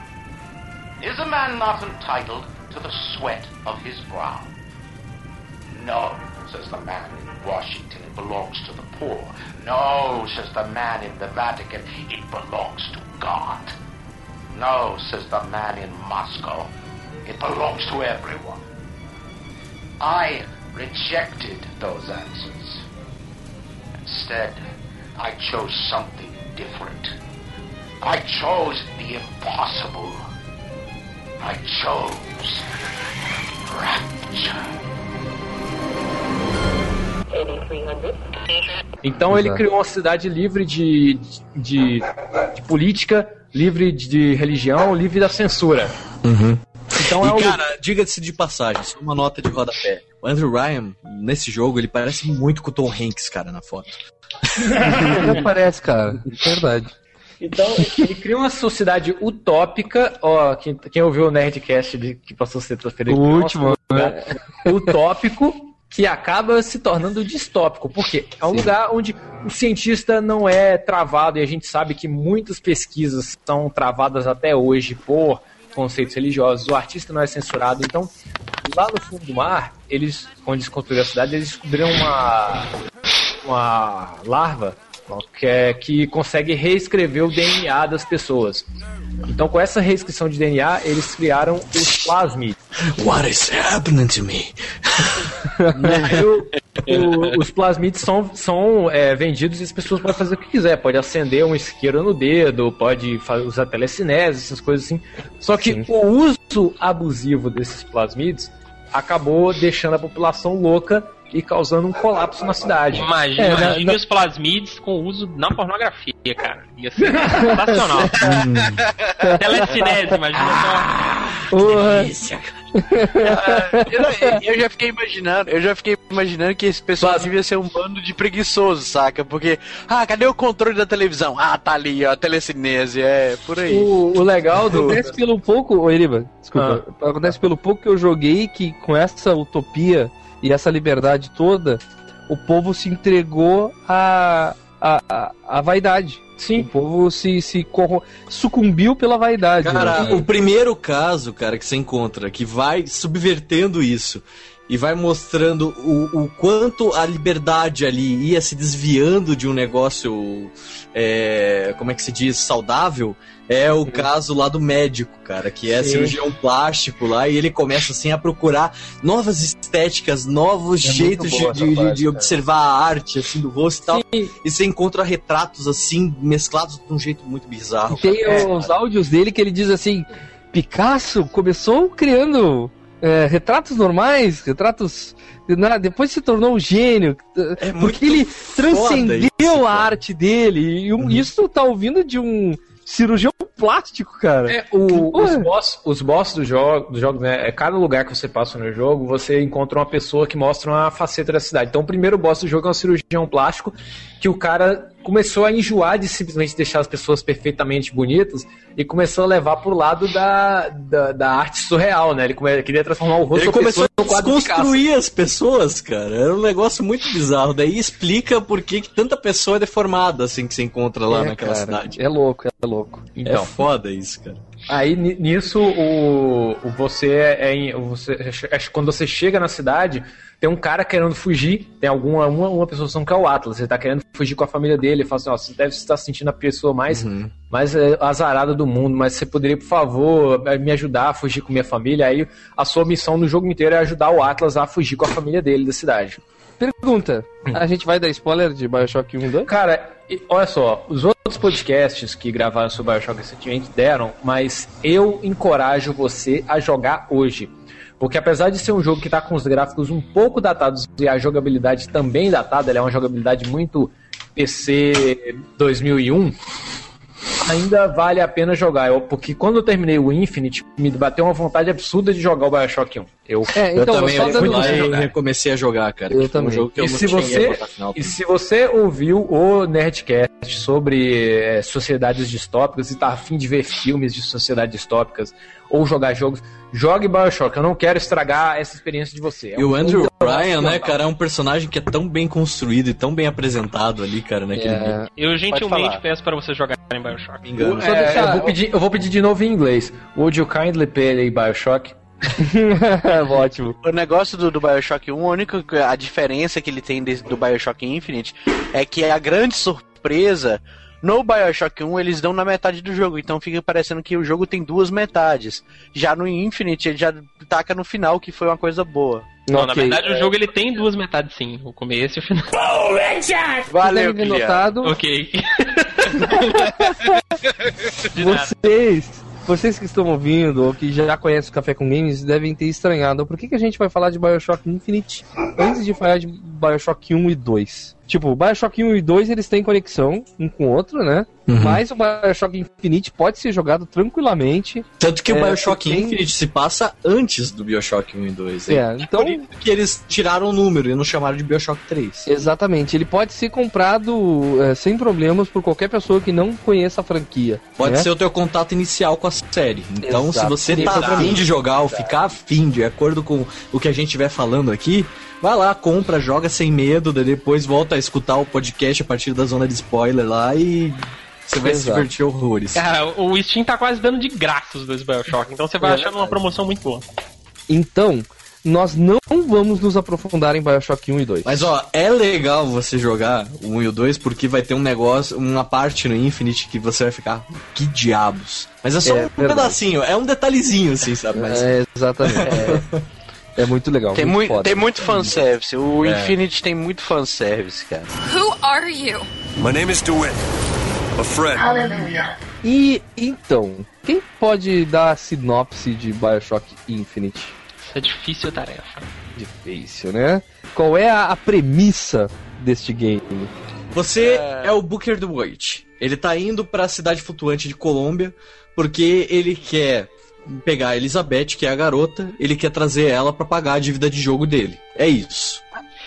Speaker 12: Is a man not entitled to the sweat of his brow? No, says the man in Washington, it belongs to the poor. No, says the man in the Vatican, it belongs to God. No, says the man in Moscow, it belongs to everyone. I rejected those answers. Instead, I chose something different. I chose the impossible. I chose rapture.
Speaker 10: Então ele
Speaker 5: Exato.
Speaker 10: criou uma cidade livre de, de, de política, livre de religião, livre da censura. Então é
Speaker 6: e
Speaker 10: o-
Speaker 6: cara, diga-se de passagem, só uma nota de rodapé. O Andrew Ryan, nesse jogo, ele parece muito com o Tom Hanks, cara, na foto.
Speaker 5: Não parece, cara. Verdade.
Speaker 10: Então, ele cria uma sociedade utópica. Ó, quem, quem ouviu o Nerdcast de, que passou sexta-feira, ele
Speaker 5: O último, né?
Speaker 10: Utópico que acaba se tornando distópico. Por quê? É um lugar onde o cientista não é travado, e a gente sabe que muitas pesquisas são travadas até hoje por conceitos religiosos. O artista não é censurado. Então, lá no fundo do mar, eles, quando eles construíram a cidade, eles descobriram uma, uma larva que, é, que consegue reescrever o DNA das pessoas. Então, com essa reescrição de DNA, eles criaram os plasmids.
Speaker 6: What is happening to me?
Speaker 10: O- o- os plasmids são, são é, vendidos e as pessoas podem fazer o que quiser. Pode acender um isqueiro no dedo, pode usar telecinese, essas coisas assim. Só que o uso abusivo desses plasmids acabou deixando a população louca e causando um colapso na cidade.
Speaker 7: Imagina,
Speaker 10: É, na-
Speaker 7: imagina
Speaker 10: na-
Speaker 7: os plasmids com uso na pornografia, cara. Ia ser sensacional. Telecinese, imagina só.
Speaker 13: eu, não- eu já fiquei imaginando, eu já fiquei imaginando que esse pessoal devia ser um bando de preguiçosos, saca? Porque, ah, cadê o controle da televisão? Ah, tá ali, ó, a telecinese, é, por aí.
Speaker 10: O, o legal do.
Speaker 5: Acontece pelo pouco, ô Eriba, desculpa. Acontece pelo pouco que eu joguei que com essa utopia e essa liberdade toda, o povo se entregou à, à, à, à vaidade.
Speaker 10: Sim.
Speaker 5: O povo se, se corro- sucumbiu pela vaidade.
Speaker 6: Cara,
Speaker 5: né?
Speaker 6: o primeiro caso, cara, que você encontra, que vai subvertendo isso e vai mostrando o, o quanto a liberdade ali ia se desviando de um negócio, é, como é que se diz, saudável, é o caso lá do médico, cara, que é
Speaker 10: Sim.
Speaker 6: cirurgião plástico lá, e ele começa assim a procurar novas estéticas, novos
Speaker 10: É
Speaker 6: jeitos de, de-
Speaker 10: parte,
Speaker 6: de
Speaker 10: cara.
Speaker 6: observar a arte assim do rosto e tal. E você encontra retratos assim, mesclados de um jeito muito bizarro.
Speaker 5: Tem
Speaker 6: cara.
Speaker 5: os áudios dele que ele diz assim: Picasso começou criando é, retratos normais, retratos. na- Depois se tornou um gênio. porque ele transcendeu
Speaker 6: isso,
Speaker 5: a arte dele. E um- isso tá ouvindo de um cirurgião plástico, cara.
Speaker 10: É, o- os boss, os boss do jogo, do jogo, né? É cada lugar que você passa no jogo, você encontra uma pessoa que mostra uma faceta da cidade. Então, o primeiro boss do jogo é um cirurgião plástico que o cara começou a enjoar de simplesmente deixar as pessoas perfeitamente bonitas e começou a levar pro lado da, da, da arte surreal, né? Ele come- queria transformar o rosto
Speaker 6: Ele começou a desconstruir as pessoas, cara. Era um negócio muito bizarro. Daí explica por que, que tanta pessoa é deformada assim que você encontra lá
Speaker 5: É,
Speaker 6: naquela
Speaker 5: cara,
Speaker 6: cidade.
Speaker 5: É louco, é louco.
Speaker 10: Então.
Speaker 6: é foda isso, cara.
Speaker 10: Aí ni- nisso o, o você é em- você acho que quando você chega na cidade tem um cara querendo fugir, tem alguma uma, uma pessoa que é o Atlas, ele tá querendo fugir com a família dele, ele fala assim, ó, você deve estar se sentindo a pessoa mais mais é, azarada do mundo, mas você poderia, por favor, eh, me ajudar a fugir com minha família? Aí a sua missão no jogo inteiro é ajudar o Atlas a fugir com a família dele da cidade.
Speaker 5: Pergunta: a gente vai dar spoiler de Bioshock 1 e 2?
Speaker 10: Cara, olha só, os outros podcasts que gravaram sobre Bioshock recentemente deram, mas eu encorajo você a jogar hoje. Porque apesar de ser um jogo que tá com os gráficos um pouco datados e a jogabilidade também datada, ela é uma jogabilidade muito PC 2001, ainda vale a pena jogar. Eu- porque quando eu terminei o Infinite, me bateu uma vontade absurda de jogar o Bioshock 1. Eu,
Speaker 5: É,
Speaker 6: eu
Speaker 5: então,
Speaker 6: também
Speaker 5: só
Speaker 6: eu fui lá e
Speaker 10: jogar.
Speaker 6: recomecei a jogar, cara.
Speaker 5: Eu
Speaker 6: que foi um
Speaker 5: também.
Speaker 6: jogo que eu
Speaker 10: E
Speaker 6: não
Speaker 10: se, você,
Speaker 6: final.
Speaker 10: e se você ouviu o Nerdcast sobre eh, sociedades distópicas e tá afim de ver filmes de sociedades distópicas ou jogar jogos, jogue Bioshock. Eu não quero estragar essa experiência de você. É
Speaker 6: E
Speaker 10: um
Speaker 6: o Andrew Ryan, né,
Speaker 10: sensacional.
Speaker 6: cara, é um personagem que é tão bem construído e tão bem apresentado ali, cara, naquele
Speaker 5: É.
Speaker 6: vídeo.
Speaker 7: Eu gentilmente peço para vocês jogarem Bioshock.
Speaker 6: Me engano.
Speaker 10: É, eu, vou pedir, eu vou pedir de novo em inglês. Would you kindly play Bioshock?
Speaker 5: Ótimo.
Speaker 13: O negócio do, do Bioshock 1, a única a diferença que ele tem desse- do Bioshock Infinite é que a grande surpresa No Bioshock 1 eles dão na metade do jogo, então fica parecendo que o jogo tem duas metades. Já no Infinite ele já taca no final, que foi uma coisa boa.
Speaker 7: Não, na verdade o jogo ele tem duas metades sim, o começo e o final.
Speaker 13: Valeu,
Speaker 5: notado,
Speaker 7: ok.
Speaker 5: vocês, vocês que estão ouvindo ou que já conhecem o Café com Games devem ter estranhado por que, que a gente vai falar de Bioshock Infinite antes de falar de Bioshock 1 e 2. Tipo, Bioshock 1 e 2 eles têm conexão um com o outro, né?
Speaker 6: Uhum.
Speaker 5: Mas o Bioshock Infinite pode ser jogado tranquilamente.
Speaker 6: Tanto que o
Speaker 5: É,
Speaker 6: Bioshock
Speaker 5: tem-
Speaker 6: Infinite se passa antes do Bioshock 1 e 2. hein?
Speaker 5: É, então-
Speaker 6: que eles tiraram o número e não chamaram de Bioshock 3.
Speaker 5: Exatamente, ele pode ser comprado é, sem problemas por qualquer pessoa que não conheça a franquia.
Speaker 6: Pode
Speaker 5: né?
Speaker 6: ser o teu contato inicial com a série. Então,
Speaker 5: Exato.
Speaker 6: se você tá afim de jogar ou ficar afim, de acordo com o que a gente estiver falando aqui, vai lá, compra, joga sem medo, daí depois volta a escutar o podcast a partir da zona de spoiler lá e você vai se
Speaker 5: Exato.
Speaker 6: divertir horrores.
Speaker 7: Cara, o Steam tá quase dando de graça os dois Bioshock, então você vai
Speaker 5: É
Speaker 7: achar uma promoção muito boa.
Speaker 5: Então, nós não vamos nos aprofundar em Bioshock 1 e 2.
Speaker 6: Mas ó, é legal você jogar o 1 e o 2 porque vai ter um negócio, uma parte no Infinite que você vai ficar, que diabos. Mas é só
Speaker 5: É,
Speaker 6: um
Speaker 5: verdade.
Speaker 6: pedacinho, é um detalhezinho assim, sabe? Mas
Speaker 5: É, exatamente. É, é muito legal.
Speaker 13: Tem,
Speaker 5: muito
Speaker 13: tem muito fanservice. O
Speaker 6: É.
Speaker 13: Infinite tem muito fanservice, cara.
Speaker 1: Who are you?
Speaker 3: My name is DeWitt. A friend.
Speaker 5: E então, quem pode dar a sinopse de Bioshock Infinite?
Speaker 7: Isso é difícil a tarefa.
Speaker 5: Difícil, né? Qual é a, a premissa deste game?
Speaker 6: Você é... o Booker DeWitt. Ele tá indo pra cidade flutuante de Colômbia porque ele quer pegar a Elizabeth, que é a garota, ele quer trazer ela pra pagar a dívida de jogo dele. É isso.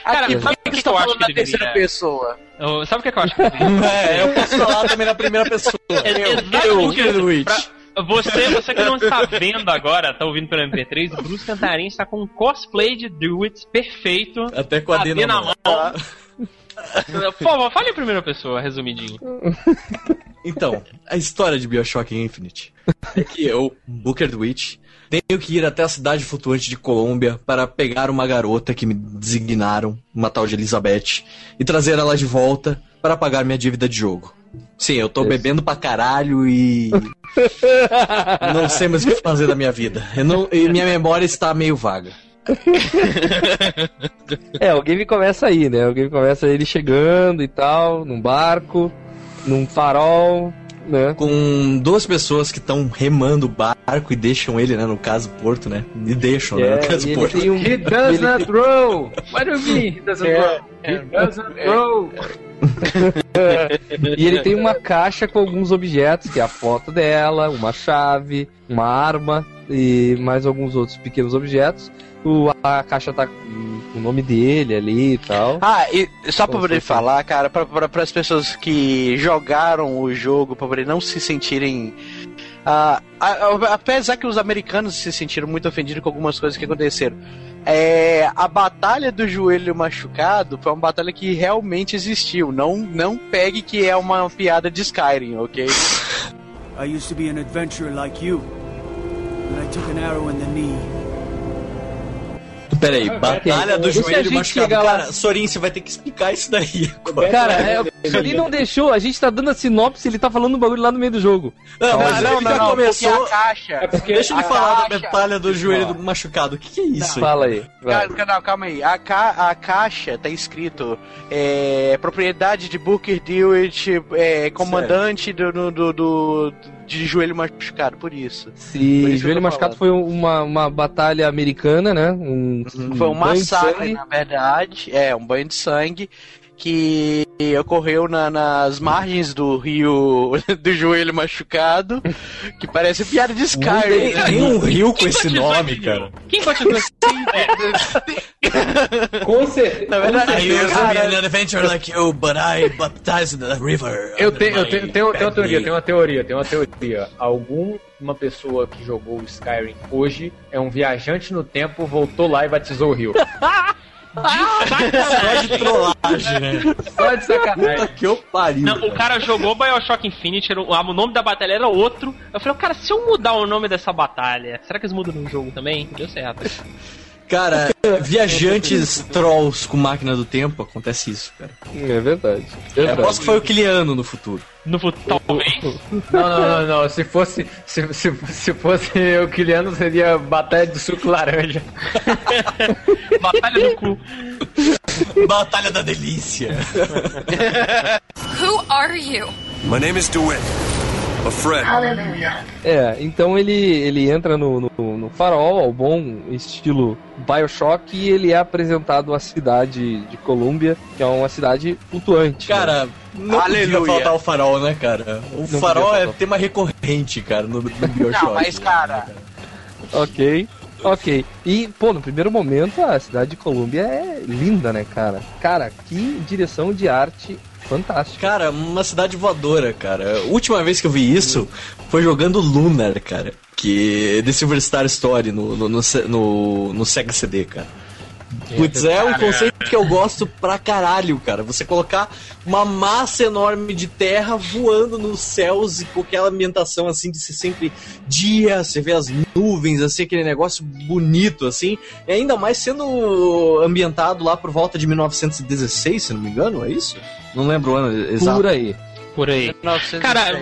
Speaker 7: Cara,
Speaker 13: Aqui,
Speaker 7: sabe o que,
Speaker 13: que tá
Speaker 7: eu acho
Speaker 13: falando
Speaker 7: que
Speaker 13: na terceira pessoa?
Speaker 7: Eu- Sabe o que, que eu acho que deveria?
Speaker 6: É, eu posso falar também na primeira pessoa.
Speaker 7: É, exatamente isso. Pra- Você, você que não está vendo agora, tá ouvindo pelo MP3, o Bruce Cantarim está com um cosplay de Druids perfeito.
Speaker 6: Até com a D na
Speaker 7: na
Speaker 6: mão.
Speaker 7: mão. Por favor, fale em primeira pessoa, resumidinho.
Speaker 6: Então, a história de Bioshock Infinite é que eu, Booker DeWitt, tenho que ir até a cidade flutuante de Colômbia para pegar uma garota que me designaram, uma tal de Elizabeth, e trazer ela de volta para pagar minha dívida de jogo. Sim, eu tô bebendo pra caralho e. não sei mais o que fazer da minha vida. Eu não... e minha memória está meio vaga.
Speaker 5: É, o game começa aí, né? O game começa ele chegando e tal, num barco, num farol, né?
Speaker 6: Com duas pessoas que estão remando o barco e deixam ele, né? No caso, Porto, né? E deixam, né? No
Speaker 5: É,
Speaker 6: caso,
Speaker 5: e ele
Speaker 6: Porto.
Speaker 5: tem um...
Speaker 10: He does
Speaker 5: ele
Speaker 10: not row! What do you mean he doesn't
Speaker 13: É,
Speaker 10: row? He doesn't row!
Speaker 5: E ele tem uma caixa com alguns objetos, que é a foto dela, uma chave, uma arma e mais alguns outros pequenos objetos. O, a caixa tá com o nome dele ali e tal.
Speaker 13: Ah, e só pra poder falar, cara, pra, pra, pras pessoas que jogaram o jogo, pra poder não se sentirem. a- a- apesar que os americanos se sentiram muito ofendidos com algumas coisas que aconteceram. É, a batalha do joelho machucado foi uma batalha que realmente existiu. Não, não pegue que é uma piada de Skyrim, ok?
Speaker 14: I used to be an adventurer like you. And I took an arrow in the knee.
Speaker 6: Peraí, batalha do
Speaker 5: E se a
Speaker 6: joelho
Speaker 5: gente
Speaker 6: machucado.
Speaker 5: chegar lá-
Speaker 6: Cara, Sorin, você vai ter que explicar isso daí. agora.
Speaker 5: Cara, é, ele não deixou, a gente tá dando a sinopse, ele tá falando um bagulho lá no meio do jogo.
Speaker 6: Não, mas
Speaker 13: não,
Speaker 6: ele
Speaker 13: não,
Speaker 6: já
Speaker 13: não,
Speaker 6: começou.
Speaker 13: porque a caixa.
Speaker 10: É porque
Speaker 6: Deixa ele falar da
Speaker 13: caixa-
Speaker 6: batalha do joelho do machucado. O que, que é isso? aí?
Speaker 5: Fala aí. vai.
Speaker 13: Calma, não, calma aí. A, ca a caixa tá escrito é, propriedade de Booker Dewitt, é, comandante do, do, do, do- de joelho machucado, por isso. Por
Speaker 5: Se
Speaker 13: isso
Speaker 5: Joelho Machucado
Speaker 13: falando.
Speaker 5: foi uma, uma batalha americana, né? Um,
Speaker 13: Foi um massacre, na verdade. É, um banho de sangue que ocorreu na- nas margens do rio do joelho machucado, que parece piada de Skyrim.
Speaker 6: Tem,
Speaker 13: né?
Speaker 6: tem um rio com esse nome, cara.
Speaker 7: Quem batizou esse
Speaker 10: Com certeza.
Speaker 13: Na verdade,
Speaker 6: I used to be an adventurer like you, but I baptized the river.
Speaker 10: Eu tenho, eu
Speaker 6: my
Speaker 10: tenho, tenho, uma teoria, tenho uma teoria, tenho uma teoria. Alguma pessoa que jogou o Skyrim hoje é um viajante no tempo, voltou lá e batizou o rio.
Speaker 6: Só de trollagem, né?
Speaker 10: Só de sacanagem.
Speaker 6: Puta que eu pariu.
Speaker 7: Não, o cara jogou Bioshock Infinite, era o, nome da batalha era outro. Eu falei, cara, se eu mudar o nome dessa batalha, será que eles mudam no jogo também? Deu certo.
Speaker 6: Cara, viajantes trolls com máquina do tempo, acontece isso, cara.
Speaker 5: É verdade.
Speaker 6: Eu
Speaker 5: verdade.
Speaker 6: aposto que foi o Kiliano no futuro.
Speaker 7: No futuro, talvez.
Speaker 10: Não, não, não, não. Se fosse, se, se, se fosse o Kiliano, seria Batalha do Suco Laranja.
Speaker 7: Batalha do cu.
Speaker 6: Batalha da delícia.
Speaker 1: Who are you?
Speaker 3: My name is DeWitt. A friend.
Speaker 5: É, então ele, ele entra no, no, no farol, ao bom estilo Bioshock, e ele é apresentado à cidade de Colômbia, que é uma cidade flutuante.
Speaker 6: Cara, não
Speaker 13: Aleluia.
Speaker 6: podia faltar o farol, né, cara? O
Speaker 5: Não
Speaker 6: farol é tema recorrente, cara, no, no Bioshock.
Speaker 13: Não, mas cara,
Speaker 5: Ok. Ok. E, pô, no primeiro momento a cidade de Colômbia é linda, né, cara? Cara, que direção de arte fantástica.
Speaker 6: Cara, uma cidade voadora, cara. A última vez que eu vi isso foi jogando Lunar, cara. Que The Silver Star Story no, no, no, no, no Sega CD, cara. Putz, é um conceito que eu gosto pra caralho, cara. Você colocar uma massa enorme de terra voando nos céus e com aquela ambientação assim de ser sempre dia, você vê as nuvens, assim, aquele negócio bonito, assim. E ainda mais sendo ambientado lá por volta de 1916, se não me engano, é isso? Não lembro o ano exato.
Speaker 5: Por aí.
Speaker 7: Por aí.
Speaker 13: 1906.
Speaker 7: Cara,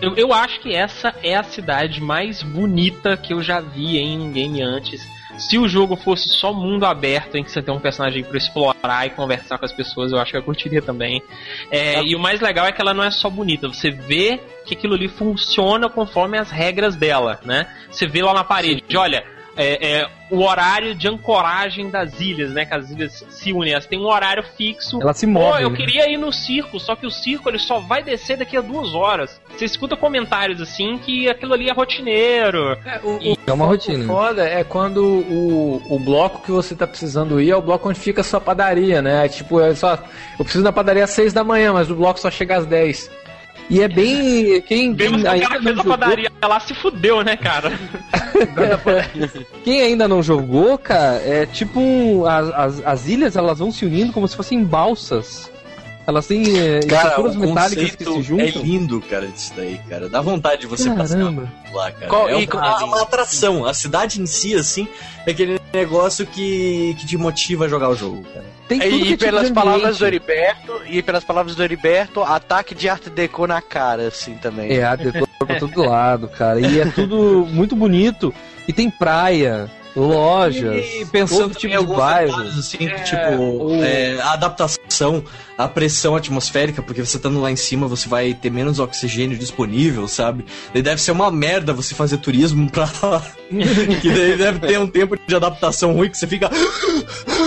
Speaker 7: eu, eu acho que essa é a cidade mais bonita que eu já vi em um game antes. Se o jogo fosse só mundo aberto, em que você tem um personagem pra explorar e conversar com as pessoas, eu acho que eu curtiria também. É, E o mais legal é que ela não é só bonita, você vê que aquilo ali funciona conforme as regras dela, né? Você vê lá na parede, olha, é, é, o horário de ancoragem das ilhas, né? Que as ilhas se unem, elas têm um horário fixo.
Speaker 5: Ela se
Speaker 7: Pô,
Speaker 5: move,
Speaker 7: eu
Speaker 5: né?
Speaker 7: queria ir no circo, só que o circo ele só vai descer daqui a duas horas. Você escuta comentários assim que aquilo ali é rotineiro. E-
Speaker 5: É uma rotina.
Speaker 10: O foda é quando o, o bloco que você tá precisando ir é o bloco onde fica a sua padaria, né? É Tipo, é só. Eu preciso na padaria às 6 da manhã, mas o bloco só chega às 10.
Speaker 5: E é bem. Quem,
Speaker 7: Vemos
Speaker 5: quem
Speaker 7: que o cara
Speaker 5: ainda
Speaker 7: que
Speaker 5: não
Speaker 7: fez a
Speaker 5: jogou,
Speaker 7: padaria lá se fudeu, né, cara?
Speaker 5: quem ainda não jogou, cara, é tipo um, as, as, as ilhas elas vão se unindo como se fossem balsas. Elas têm é,
Speaker 6: Cara,
Speaker 5: estruturas
Speaker 6: o
Speaker 5: metálicas que se
Speaker 6: conceito
Speaker 5: juntam.
Speaker 6: é lindo, cara, disso daí, cara. Dá vontade de você
Speaker 5: Caramba.
Speaker 6: passar lá, cara.
Speaker 13: Qual-
Speaker 6: é
Speaker 13: e
Speaker 6: uma,
Speaker 13: qual-
Speaker 6: uma atração. A cidade em si, assim, é aquele negócio que, que te motiva a jogar o jogo, cara.
Speaker 5: Tem tudo que é
Speaker 13: e
Speaker 5: tipo
Speaker 13: pelas
Speaker 5: de
Speaker 13: palavras do. Heriberto, e pelas palavras do Heriberto, ataque de arte deco na cara, assim, também.
Speaker 5: É, a decor pra todo lado, cara. E é tudo muito bonito. E tem praia, lojas,
Speaker 6: E pensando
Speaker 5: tipo
Speaker 6: em
Speaker 5: de bairro.
Speaker 6: detalhes, assim, que, tipo, é, a adaptação, a pressão atmosférica, porque você estando lá em cima, você vai ter menos oxigênio disponível, sabe? E deve ser uma merda você fazer turismo pra lá. que daí deve ter um tempo de adaptação ruim, que você fica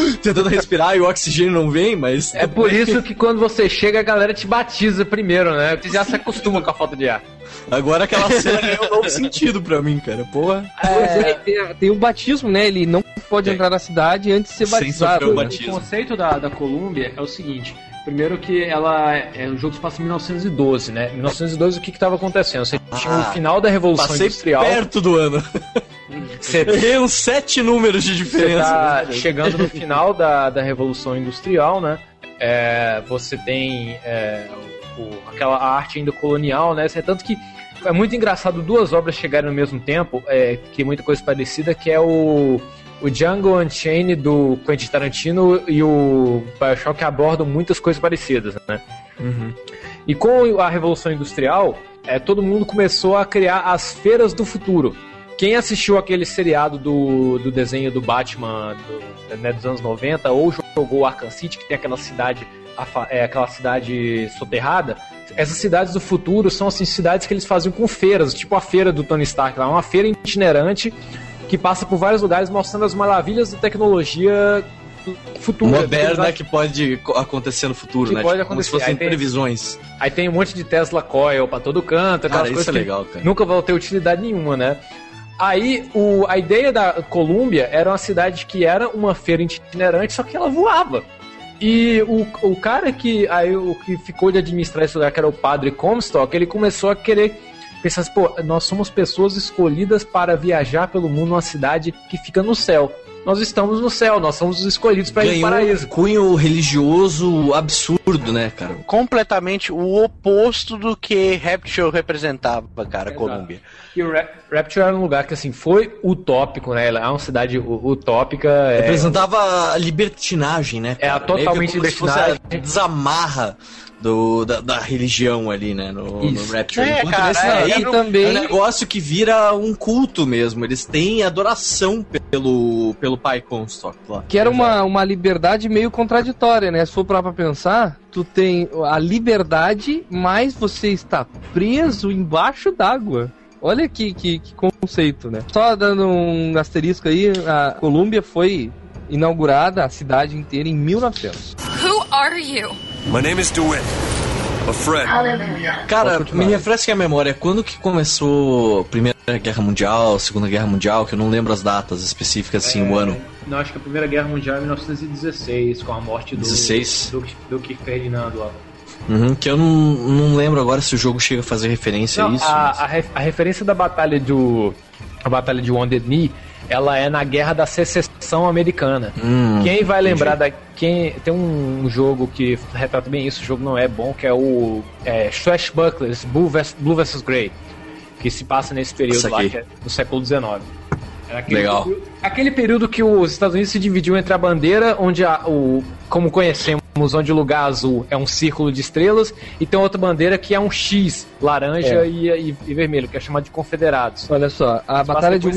Speaker 6: tentando respirar e o oxigênio não vem, mas...
Speaker 10: É por isso que quando você chega, a galera te batiza primeiro, né? Você já se acostuma com a falta de ar.
Speaker 6: Agora aquela cena ganhou um novo sentido pra mim, cara. Porra.
Speaker 5: Pois é, tem, tem o batismo, né? Ele não pode entrar na cidade antes de ser
Speaker 6: Sem
Speaker 5: batizado.
Speaker 6: sofrer o batismo.
Speaker 10: O conceito da, da Colômbia é o seguinte. Primeiro que ela é, o jogo se passa em 1912, né? Em 1912 o que estava acontecendo? Você tinha o
Speaker 6: Ah,
Speaker 10: final da Revolução
Speaker 6: Passei
Speaker 10: Industrial.
Speaker 6: perto do ano.
Speaker 10: Você
Speaker 6: Errei uns sete números de
Speaker 10: Você
Speaker 6: diferença.
Speaker 10: tá chegando no final da, da Revolução Industrial, né? É, você tem é, o- aquela arte ainda colonial, né? É tanto que é muito engraçado duas obras chegarem ao mesmo tempo, é, que é muita coisa parecida, que é o, o Django Unchained do Quentin Tarantino e o Bioshock abordam muitas coisas parecidas, né? E com a Revolução Industrial, é, todo mundo começou a criar as feiras do futuro. Quem assistiu aquele seriado do, do desenho do Batman do- né, dos anos 90 ou jogou Arkham City, que tem aquela cidade, é, aquela cidade soterrada, essas cidades do futuro são assim, cidades que eles faziam com feiras, tipo a feira do Tony Stark, lá, uma feira itinerante que passa por vários lugares mostrando as maravilhas da tecnologia futura.
Speaker 6: Moderna que pode co- acontecer no futuro,
Speaker 10: Que
Speaker 6: né?
Speaker 10: pode
Speaker 6: Tipo, Como se
Speaker 10: acontecer.
Speaker 6: fossem
Speaker 10: Aí tem-
Speaker 6: previsões.
Speaker 10: Aí tem um monte de Tesla Coil pra todo canto, aquelas
Speaker 6: Cara, isso
Speaker 10: coisas
Speaker 6: é
Speaker 10: que
Speaker 6: legal, cara.
Speaker 10: nunca vão ter utilidade nenhuma, né? Aí o, a ideia da Colômbia era uma cidade que era uma feira itinerante, só que ela voava. E o, o cara que aí o que ficou de administrar esse lugar, que era o padre Comstock, ele começou a querer pensar assim, pô, nós somos pessoas escolhidas para viajar pelo mundo numa cidade que fica no céu. Nós estamos no céu, nós somos os escolhidos para ir
Speaker 6: Ganhou
Speaker 10: para o paraíso.
Speaker 6: um cunho religioso absurdo, né, cara?
Speaker 13: Completamente o oposto do que Rapture representava, cara, Colômbia.
Speaker 10: E o Ra- Rapture era um lugar que, assim, foi utópico, né? Ela é uma cidade utópica. é-
Speaker 6: Representava a libertinagem, né?
Speaker 10: É, a
Speaker 6: cara?
Speaker 10: totalmente
Speaker 6: fosse a
Speaker 10: libertinagem.
Speaker 6: desamarra do, da, da religião ali, né? No, no. Rapture.
Speaker 13: É,
Speaker 6: Enquanto
Speaker 13: cara, é,
Speaker 6: daí
Speaker 13: e
Speaker 5: também-
Speaker 6: é um negócio que vira um culto mesmo. Eles têm adoração pelo, pelo pai Comstock lá.
Speaker 5: Que era uma, uma liberdade meio contraditória, né? Se for pra pensar, tu tem a liberdade, mas você está preso embaixo d'água. Olha que, que, que conceito, né? Só dando um asterisco aí, a Colômbia foi inaugurada, a cidade inteira, em 1900.
Speaker 1: Who are you?
Speaker 3: My name is DeWitt. A friend.
Speaker 6: Cara,
Speaker 5: Pode continuar.
Speaker 6: me refresca a memória. Quando que começou a Primeira Guerra Mundial, Segunda Guerra Mundial, que eu não lembro as datas específicas, assim, o ano.
Speaker 10: Não, acho que a Primeira Guerra Mundial é em 1916, com a morte do,
Speaker 6: 16?
Speaker 10: do, do Duque Ferdinando lá.
Speaker 6: Uhum, que eu não, não lembro agora se o jogo chega a fazer referência
Speaker 10: Não,
Speaker 6: a isso.
Speaker 10: a,
Speaker 6: mas-
Speaker 10: a, ref- a referência da batalha do. A batalha de Wounded Knee, ela é na Guerra da Secessão Americana.
Speaker 6: Hum,
Speaker 10: quem vai lembrar da. Quem, tem um jogo que retrata bem isso, o jogo não é bom, que é o é, Swashbucklers Blue vs, Blue vs Grey, que se passa nesse período lá, que é do século XIX. Era aquele
Speaker 6: Legal.
Speaker 10: período- aquele período que os Estados Unidos se dividiu entre a bandeira, onde a, o, como conhecemos, onde o lugar azul é um círculo de estrelas, e tem outra bandeira que é um X, laranja
Speaker 5: É.
Speaker 10: e, e- e vermelho, que é chamado de confederados.
Speaker 5: Olha só, a
Speaker 10: Mas
Speaker 5: batalha de
Speaker 10: depois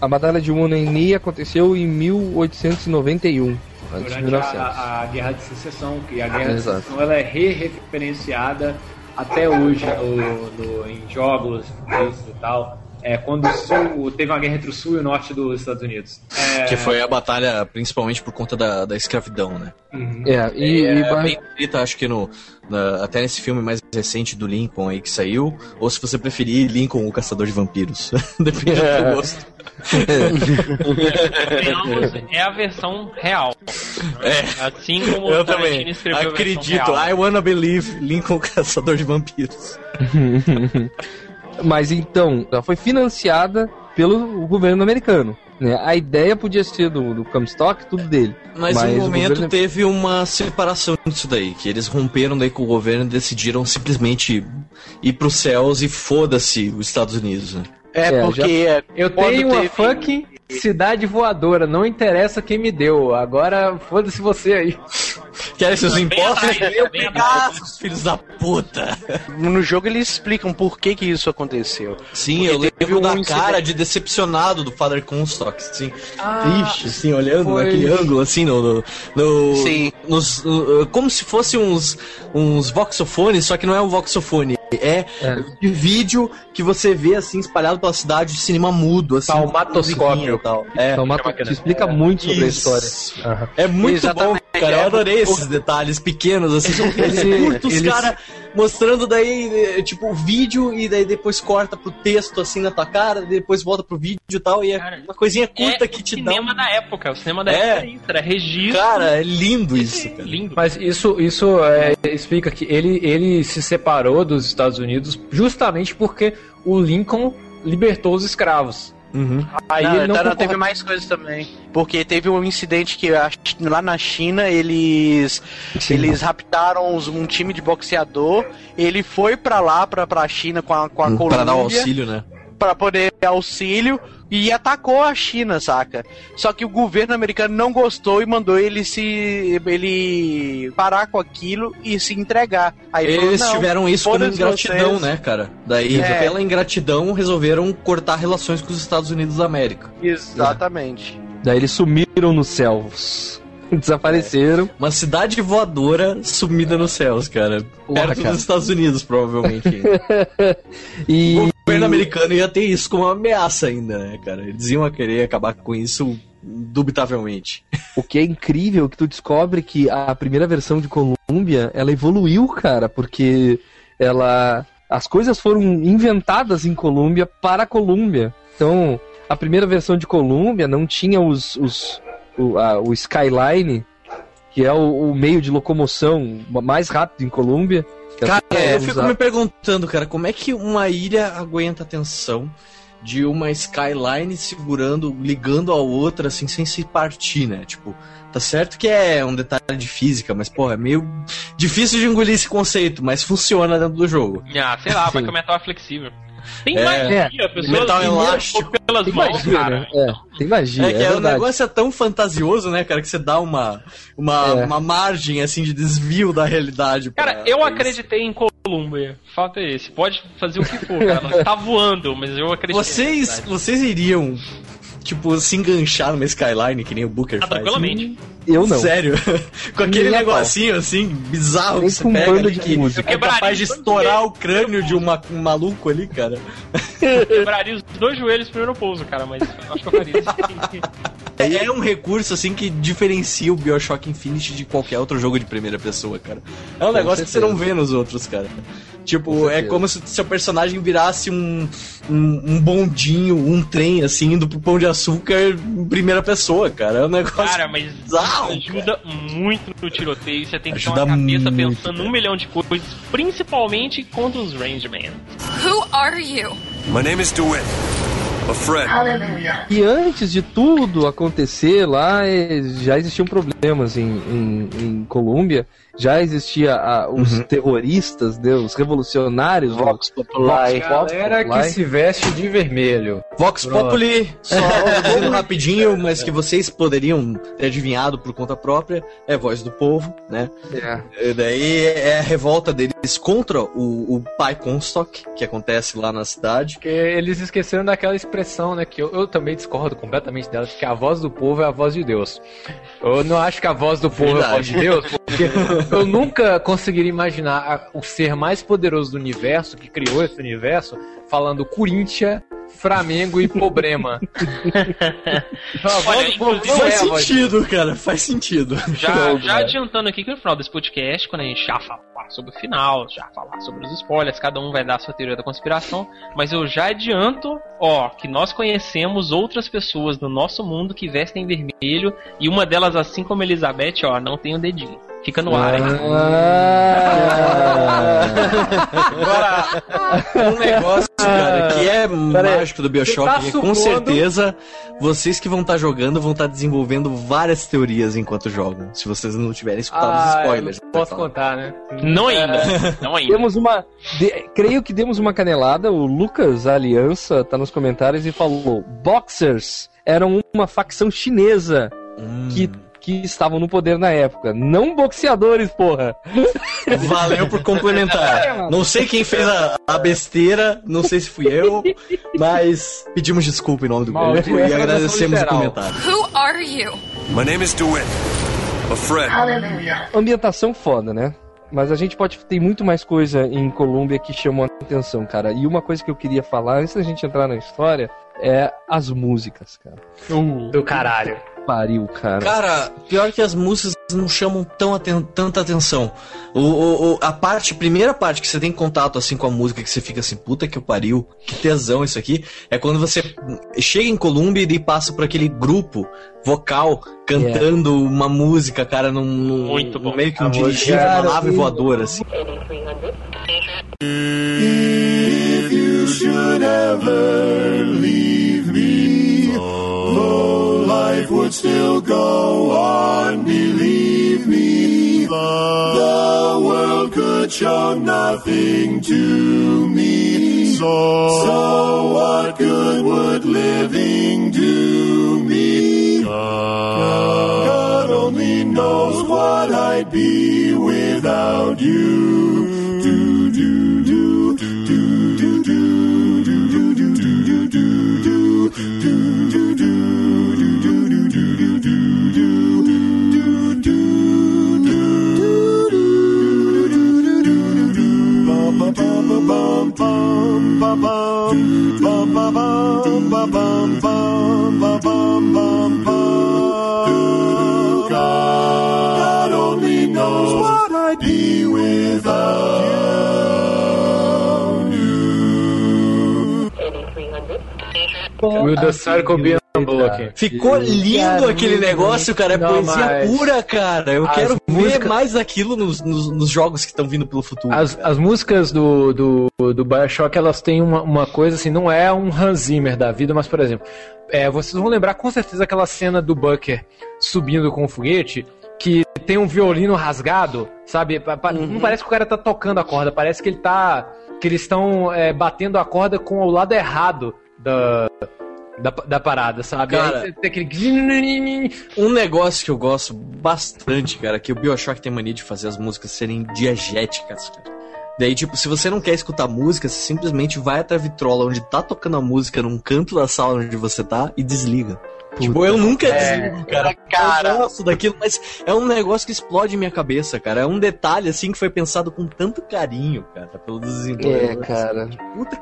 Speaker 5: a batalha de Knee aconteceu em 1891, antes de
Speaker 10: durante
Speaker 5: 1900.
Speaker 10: a, a Guerra de Secessão, que a Guerra de Secessão ela é re-referenciada até hoje no- no- em jogos e tal. É, quando o sul, teve uma guerra entre o sul e o norte dos Estados Unidos. É,
Speaker 6: Que foi a batalha principalmente por conta da, da escravidão, né?
Speaker 10: Uhum.
Speaker 5: É, e,
Speaker 6: é,
Speaker 5: e ba-
Speaker 6: bem escrita, acho que no, na- até nesse filme mais recente do Lincoln aí que saiu, ou se você preferir, Lincoln, o Caçador de Vampiros. Depende do
Speaker 5: É.
Speaker 6: teu gosto.
Speaker 7: É a versão real.
Speaker 6: É.
Speaker 7: Assim como
Speaker 6: Eu
Speaker 7: o
Speaker 6: também. Acredito.
Speaker 7: real.
Speaker 6: I wanna believe Lincoln, o Caçador de Vampiros.
Speaker 5: Mas então, ela foi financiada pelo governo americano. Né? A ideia podia ser do, do Comstock, tudo dele.
Speaker 6: Mas,
Speaker 5: Mas
Speaker 6: no
Speaker 5: o
Speaker 6: momento
Speaker 5: governo-
Speaker 6: teve uma separação disso daí, que eles romperam daí com o governo e decidiram simplesmente ir pros céus e foda-se os Estados Unidos. Né?
Speaker 13: É,
Speaker 5: É,
Speaker 13: porque é,
Speaker 10: Eu tenho uma
Speaker 13: teve-
Speaker 10: fucking cidade voadora, não interessa quem me deu. Agora foda-se você aí.
Speaker 6: Querem seus impostos? Eu pegar, seus filhos da puta!
Speaker 13: No jogo eles explicam por que que isso aconteceu.
Speaker 6: Sim,
Speaker 13: Porque
Speaker 6: eu lembro
Speaker 13: um
Speaker 6: da
Speaker 13: incidente-
Speaker 6: cara de decepcionado do Father Comstock, assim,
Speaker 10: Ah,
Speaker 6: triste, assim, olhando
Speaker 10: foi.
Speaker 6: naquele ângulo, assim, no... no, no-
Speaker 13: Sim.
Speaker 6: nos- no- como se fosse uns, uns voxofones, só que não é um voxofone, é,
Speaker 5: É.
Speaker 6: de vídeo que você vê, assim, espalhado pela cidade, de cinema mudo, assim.
Speaker 10: Palmatoscópio.
Speaker 6: e tal. É.
Speaker 5: Te explica muito sobre a
Speaker 6: Isso.
Speaker 5: história.
Speaker 6: É muito
Speaker 13: Exatamente,
Speaker 6: bom, cara. Eu
Speaker 13: é,
Speaker 6: adorei esses detalhes pequenos, assim. São
Speaker 5: Ele-
Speaker 6: curtos,
Speaker 5: eles-
Speaker 6: cara, mostrando daí, eh, tipo, o vídeo e daí depois corta pro texto, assim, na tua cara, depois volta pro vídeo e tal. E é
Speaker 7: Cara,
Speaker 6: uma coisinha curta
Speaker 7: é
Speaker 6: que
Speaker 7: o
Speaker 6: te dá.
Speaker 7: cinema
Speaker 6: um-
Speaker 7: da época. O cinema da
Speaker 6: É.
Speaker 7: época era isso, era registro.
Speaker 6: Cara, é lindo isso, cara.
Speaker 7: lindo.
Speaker 10: Mas isso, isso é, explica que ele, ele se separou dos Estados Unidos justamente porque o Lincoln libertou os escravos.
Speaker 6: Uhum.
Speaker 10: Aí
Speaker 13: não,
Speaker 10: ele não
Speaker 13: não,
Speaker 10: concorda-
Speaker 13: teve mais coisas também. Porque teve um incidente que lá na China eles eles raptaram um time de boxeador. Ele foi pra lá, pra, pra China com a, com a
Speaker 6: Pra
Speaker 13: Colômbia.
Speaker 6: dar auxílio, né?
Speaker 13: Pra poder auxílio e atacou a China, saca? Só que o governo americano não gostou e mandou ele se. ele parar com aquilo e se entregar. Aí falou,
Speaker 6: Eles
Speaker 13: "Não,
Speaker 6: tiveram isso como ingratidão,
Speaker 13: vocês."
Speaker 6: né, cara? Daí,
Speaker 13: É.
Speaker 6: pela ingratidão, resolveram cortar relações com os Estados Unidos da América.
Speaker 13: Exatamente.
Speaker 5: Daí eles sumiram nos céus. Desapareceram.
Speaker 6: Uma cidade voadora sumida nos céus, cara.
Speaker 5: Porra,
Speaker 6: Perto
Speaker 5: cara.
Speaker 6: dos Estados Unidos, provavelmente.
Speaker 5: E.
Speaker 6: O governo americano ia ter isso como uma ameaça ainda, né, cara? Eles iam querer acabar com isso dubitavelmente.
Speaker 5: O que é incrível é que tu descobre que a primeira versão de Columbia, ela evoluiu, cara, porque ela as coisas foram inventadas em Columbia para Columbia. Então, a primeira versão de Columbia não tinha os, os o, a- o Skyline, que é o, o meio de locomoção mais rápido em Columbia. que
Speaker 6: Cara,
Speaker 5: é
Speaker 6: eu fico
Speaker 5: usar-
Speaker 6: me perguntando, cara, como é que uma ilha aguenta a tensão de uma skyline segurando, ligando a outra, assim, sem se partir, né? Tipo, tá certo que é um detalhe de física, mas, porra, é meio difícil de engolir esse conceito, mas funciona dentro do jogo.
Speaker 7: Ah, sei lá, vai que o metal é flexível. Tem
Speaker 6: É.
Speaker 7: magia,
Speaker 6: É.
Speaker 7: pessoas
Speaker 6: Metal elástico.
Speaker 7: pelas
Speaker 5: Tem
Speaker 7: mãos,
Speaker 5: magia,
Speaker 7: cara.
Speaker 5: né? É, tem magia,
Speaker 6: É
Speaker 5: é,
Speaker 6: que é, o
Speaker 5: verdade.
Speaker 6: negócio é tão fantasioso, né, cara, que você dá uma, uma,
Speaker 5: É.
Speaker 6: uma margem, assim, de desvio da realidade. pra-
Speaker 7: Cara, eu
Speaker 6: pra
Speaker 7: acreditei em Columbia. Fato é esse. Pode fazer o que for, cara. Tá voando, mas eu acreditei.
Speaker 6: Vocês, vocês iriam, tipo, se enganchar numa skyline que nem o Booker
Speaker 7: Ah,
Speaker 6: faz?
Speaker 7: tranquilamente.
Speaker 5: Eu não.
Speaker 6: Sério? com aquele negocinho assim, bizarro
Speaker 5: Nem
Speaker 6: que você pega ali,
Speaker 5: de
Speaker 6: que
Speaker 5: música.
Speaker 6: é capaz de estourar o crânio de uma, um maluco ali, cara.
Speaker 7: Quebraria os dois joelhos no primeiro pouso, cara, mas eu acho que eu faria isso.
Speaker 6: É é um recurso, assim, que diferencia o Bioshock Infinite de qualquer outro jogo de primeira pessoa, cara. É um
Speaker 5: Com
Speaker 6: negócio que você
Speaker 5: certeza.
Speaker 6: não vê nos outros, cara. Tipo,
Speaker 5: Com
Speaker 6: é
Speaker 5: certeza.
Speaker 6: como se seu personagem virasse um, um, um bondinho, um trem, assim, indo pro pão de açúcar em primeira pessoa, cara. É um negócio
Speaker 7: Cara, mas
Speaker 6: bizarro,
Speaker 7: ajuda muito no tiroteio. Você tem que ter
Speaker 6: Ajuda
Speaker 7: uma cabeça
Speaker 6: muito,
Speaker 7: pensando
Speaker 6: cara.
Speaker 7: num milhão de coisas, principalmente contra os Rangeman.
Speaker 1: Who are you?
Speaker 3: My name is DeWitt. A friend.
Speaker 5: E antes de tudo acontecer lá, eh, já existiam problemas em, em, em Colômbia, já existia ah, os
Speaker 6: Uhum.
Speaker 5: terroristas, né, os revolucionários.
Speaker 6: Vox
Speaker 5: Vox
Speaker 6: Populi.
Speaker 10: Galera que se veste de vermelho.
Speaker 6: Vox
Speaker 10: Pronto.
Speaker 6: Populi, só dizendo rapidinho, mas que vocês poderiam ter adivinhado por conta própria, é voz do povo, né?
Speaker 5: É.
Speaker 6: E daí é a revolta deles contra o, o pai Comstock, que acontece lá na cidade.
Speaker 10: Porque eles esqueceram daquela expressão, né? Que eu, eu também discordo completamente dela, que a voz do povo é a voz de Deus. Eu não acho que a voz do povo é a voz de Deus, porque eu nunca conseguiria imaginar o ser mais poderoso do universo, que criou esse universo, falando Corinthians, Flamengo e problema.
Speaker 7: Olha,
Speaker 10: é
Speaker 6: Faz sentido, cara, faz sentido.
Speaker 7: Já, já adiantando aqui que no final desse podcast, quando a gente já falar sobre o final, já falar sobre os spoilers, cada um vai dar a sua teoria da conspiração, mas eu já adianto, ó, que nós conhecemos outras pessoas no nosso mundo que vestem vermelho e uma delas, assim como Elizabeth, ó, não tem o dedinho. Fica no ar, hein?
Speaker 6: Agora, um negócio, cara, que é mágico do Bioshock,
Speaker 10: tá
Speaker 6: é que com certeza vocês que vão estar jogando vão estar desenvolvendo várias teorias enquanto jogam, se vocês não tiverem escutado os
Speaker 10: Ah, eu
Speaker 6: spoilers.
Speaker 10: não posso contar, né?
Speaker 7: Não ainda, não ainda.
Speaker 5: Demos uma. de- creio que demos uma canelada. O Lucas Aliança tá nos comentários e falou: Boxers eram uma facção chinesa que, que estavam no poder na época. Não boxeadores, porra.
Speaker 6: Valeu por complementar. Não sei quem fez a, a besteira, não sei se fui eu, mas pedimos desculpa em nome do
Speaker 10: Maldito,
Speaker 6: grupo e
Speaker 10: é
Speaker 6: agradecemos o comentário.
Speaker 1: Who are you?
Speaker 3: My name is DeWitt. A friend.
Speaker 5: Ambientação foda, né? Mas a gente pode ter muito mais coisa em Colômbia que chamou a atenção, cara. E uma coisa que eu queria falar, antes da gente entrar na história, é as músicas, cara.
Speaker 10: Do caralho.
Speaker 5: Pariu, cara.
Speaker 6: Cara, pior que as músicas não chamam tão aten- tanta atenção. O, o- o- a parte, primeira parte que você tem contato assim com a música, que você fica assim, puta que o pariu, que tesão isso aqui, é quando você chega em Colômbia e passa por aquele grupo vocal cantando uma música, cara, num, num-
Speaker 7: Muito bom.
Speaker 6: meio que um dirigível, uma nave voadora, assim.
Speaker 4: If you should ever leave me, would still go on, believe me, the world could show nothing to me. So, what good would living do me? God only knows what I'd be without you. Do, do, do, do, do, do, do, do, do, do, do, do, do, God only knows what I'd be without you.
Speaker 10: O Will Star combina Booker.
Speaker 6: Ficou lindo
Speaker 10: Cara,
Speaker 6: aquele negócio, cara. É
Speaker 10: Não,
Speaker 6: poesia
Speaker 10: mas
Speaker 6: pura, cara. Eu
Speaker 10: as
Speaker 6: quero ver mais daquilo nos, nos, nos jogos que estão vindo pelo futuro.
Speaker 10: As,
Speaker 6: cara.
Speaker 10: as músicas do, do, do Bioshock, elas têm uma, uma coisa assim, não é um Hans Zimmer da vida, mas, por exemplo, é, vocês vão lembrar com certeza aquela cena do Bucker subindo com o foguete, que tem um violino rasgado, sabe? Pa- Não parece que o cara tá tocando a corda, parece que ele tá. que eles estão é, batendo a corda com o lado errado da. Da, da parada, sabe?
Speaker 6: Cara,
Speaker 10: Aí aquele.
Speaker 6: Um negócio que eu gosto bastante, cara, que o Bioshock tem mania de fazer as músicas serem diegéticas, cara. Daí, tipo, se você não quer escutar música, você simplesmente vai até a vitrola onde tá tocando a música num canto da sala onde você tá e desliga. Tipo, eu nunca
Speaker 13: É,
Speaker 6: desligo, cara.
Speaker 13: cara.
Speaker 6: Eu gosto daquilo, mas é um negócio que explode minha cabeça, cara. É um detalhe, assim, que foi pensado com tanto carinho, cara, pelos
Speaker 5: É,
Speaker 6: desenvolvedores.
Speaker 5: cara.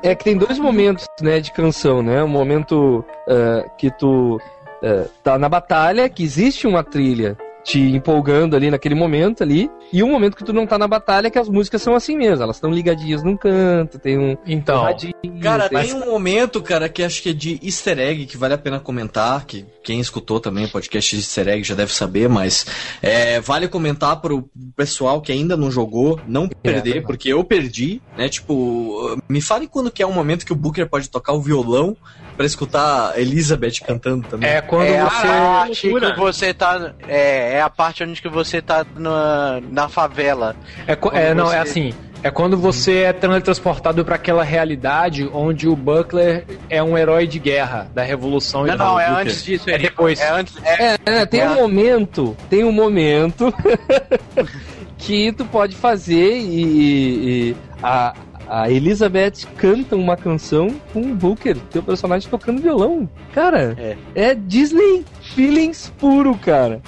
Speaker 5: É que tem dois momentos, né, de canção, né? Um momento ah, que tu ah, tá na batalha, que existe uma trilha te empolgando ali naquele momento ali, e um momento que tu não tá na batalha, que as músicas são assim mesmo, elas estão ligadinhas num canto, tem um
Speaker 10: Então,
Speaker 5: um radinho,
Speaker 6: Cara,
Speaker 5: tem-
Speaker 6: tem um momento, cara, que acho que é de easter egg, que vale a pena comentar, que quem escutou também o podcast de easter egg já deve saber, mas é, vale comentar pro pessoal que ainda não jogou, não perder,
Speaker 5: verdade.
Speaker 6: porque eu perdi, né? Tipo, me fale quando que é um momento que o Booker pode tocar o violão pra escutar Elizabeth cantando também.
Speaker 10: É quando
Speaker 13: É a
Speaker 10: você.
Speaker 13: parte
Speaker 7: loucura.
Speaker 13: que você tá. É, é a parte onde que você tá na, na favela.
Speaker 10: É, é, não, é
Speaker 13: você-
Speaker 10: assim. É quando você é teletransportado para aquela realidade onde o Buckler é um herói de guerra da revolução. e
Speaker 13: Não, não, é
Speaker 10: Booker.
Speaker 13: antes disso.
Speaker 10: É depois.
Speaker 13: É antes. É,
Speaker 5: É, é, tem
Speaker 13: É.
Speaker 5: um momento, tem um momento que tu pode fazer e, e a, a Elizabeth canta uma canção com o Booker, teu personagem tocando violão. Cara,
Speaker 13: É.
Speaker 5: é Disney feelings puro, cara.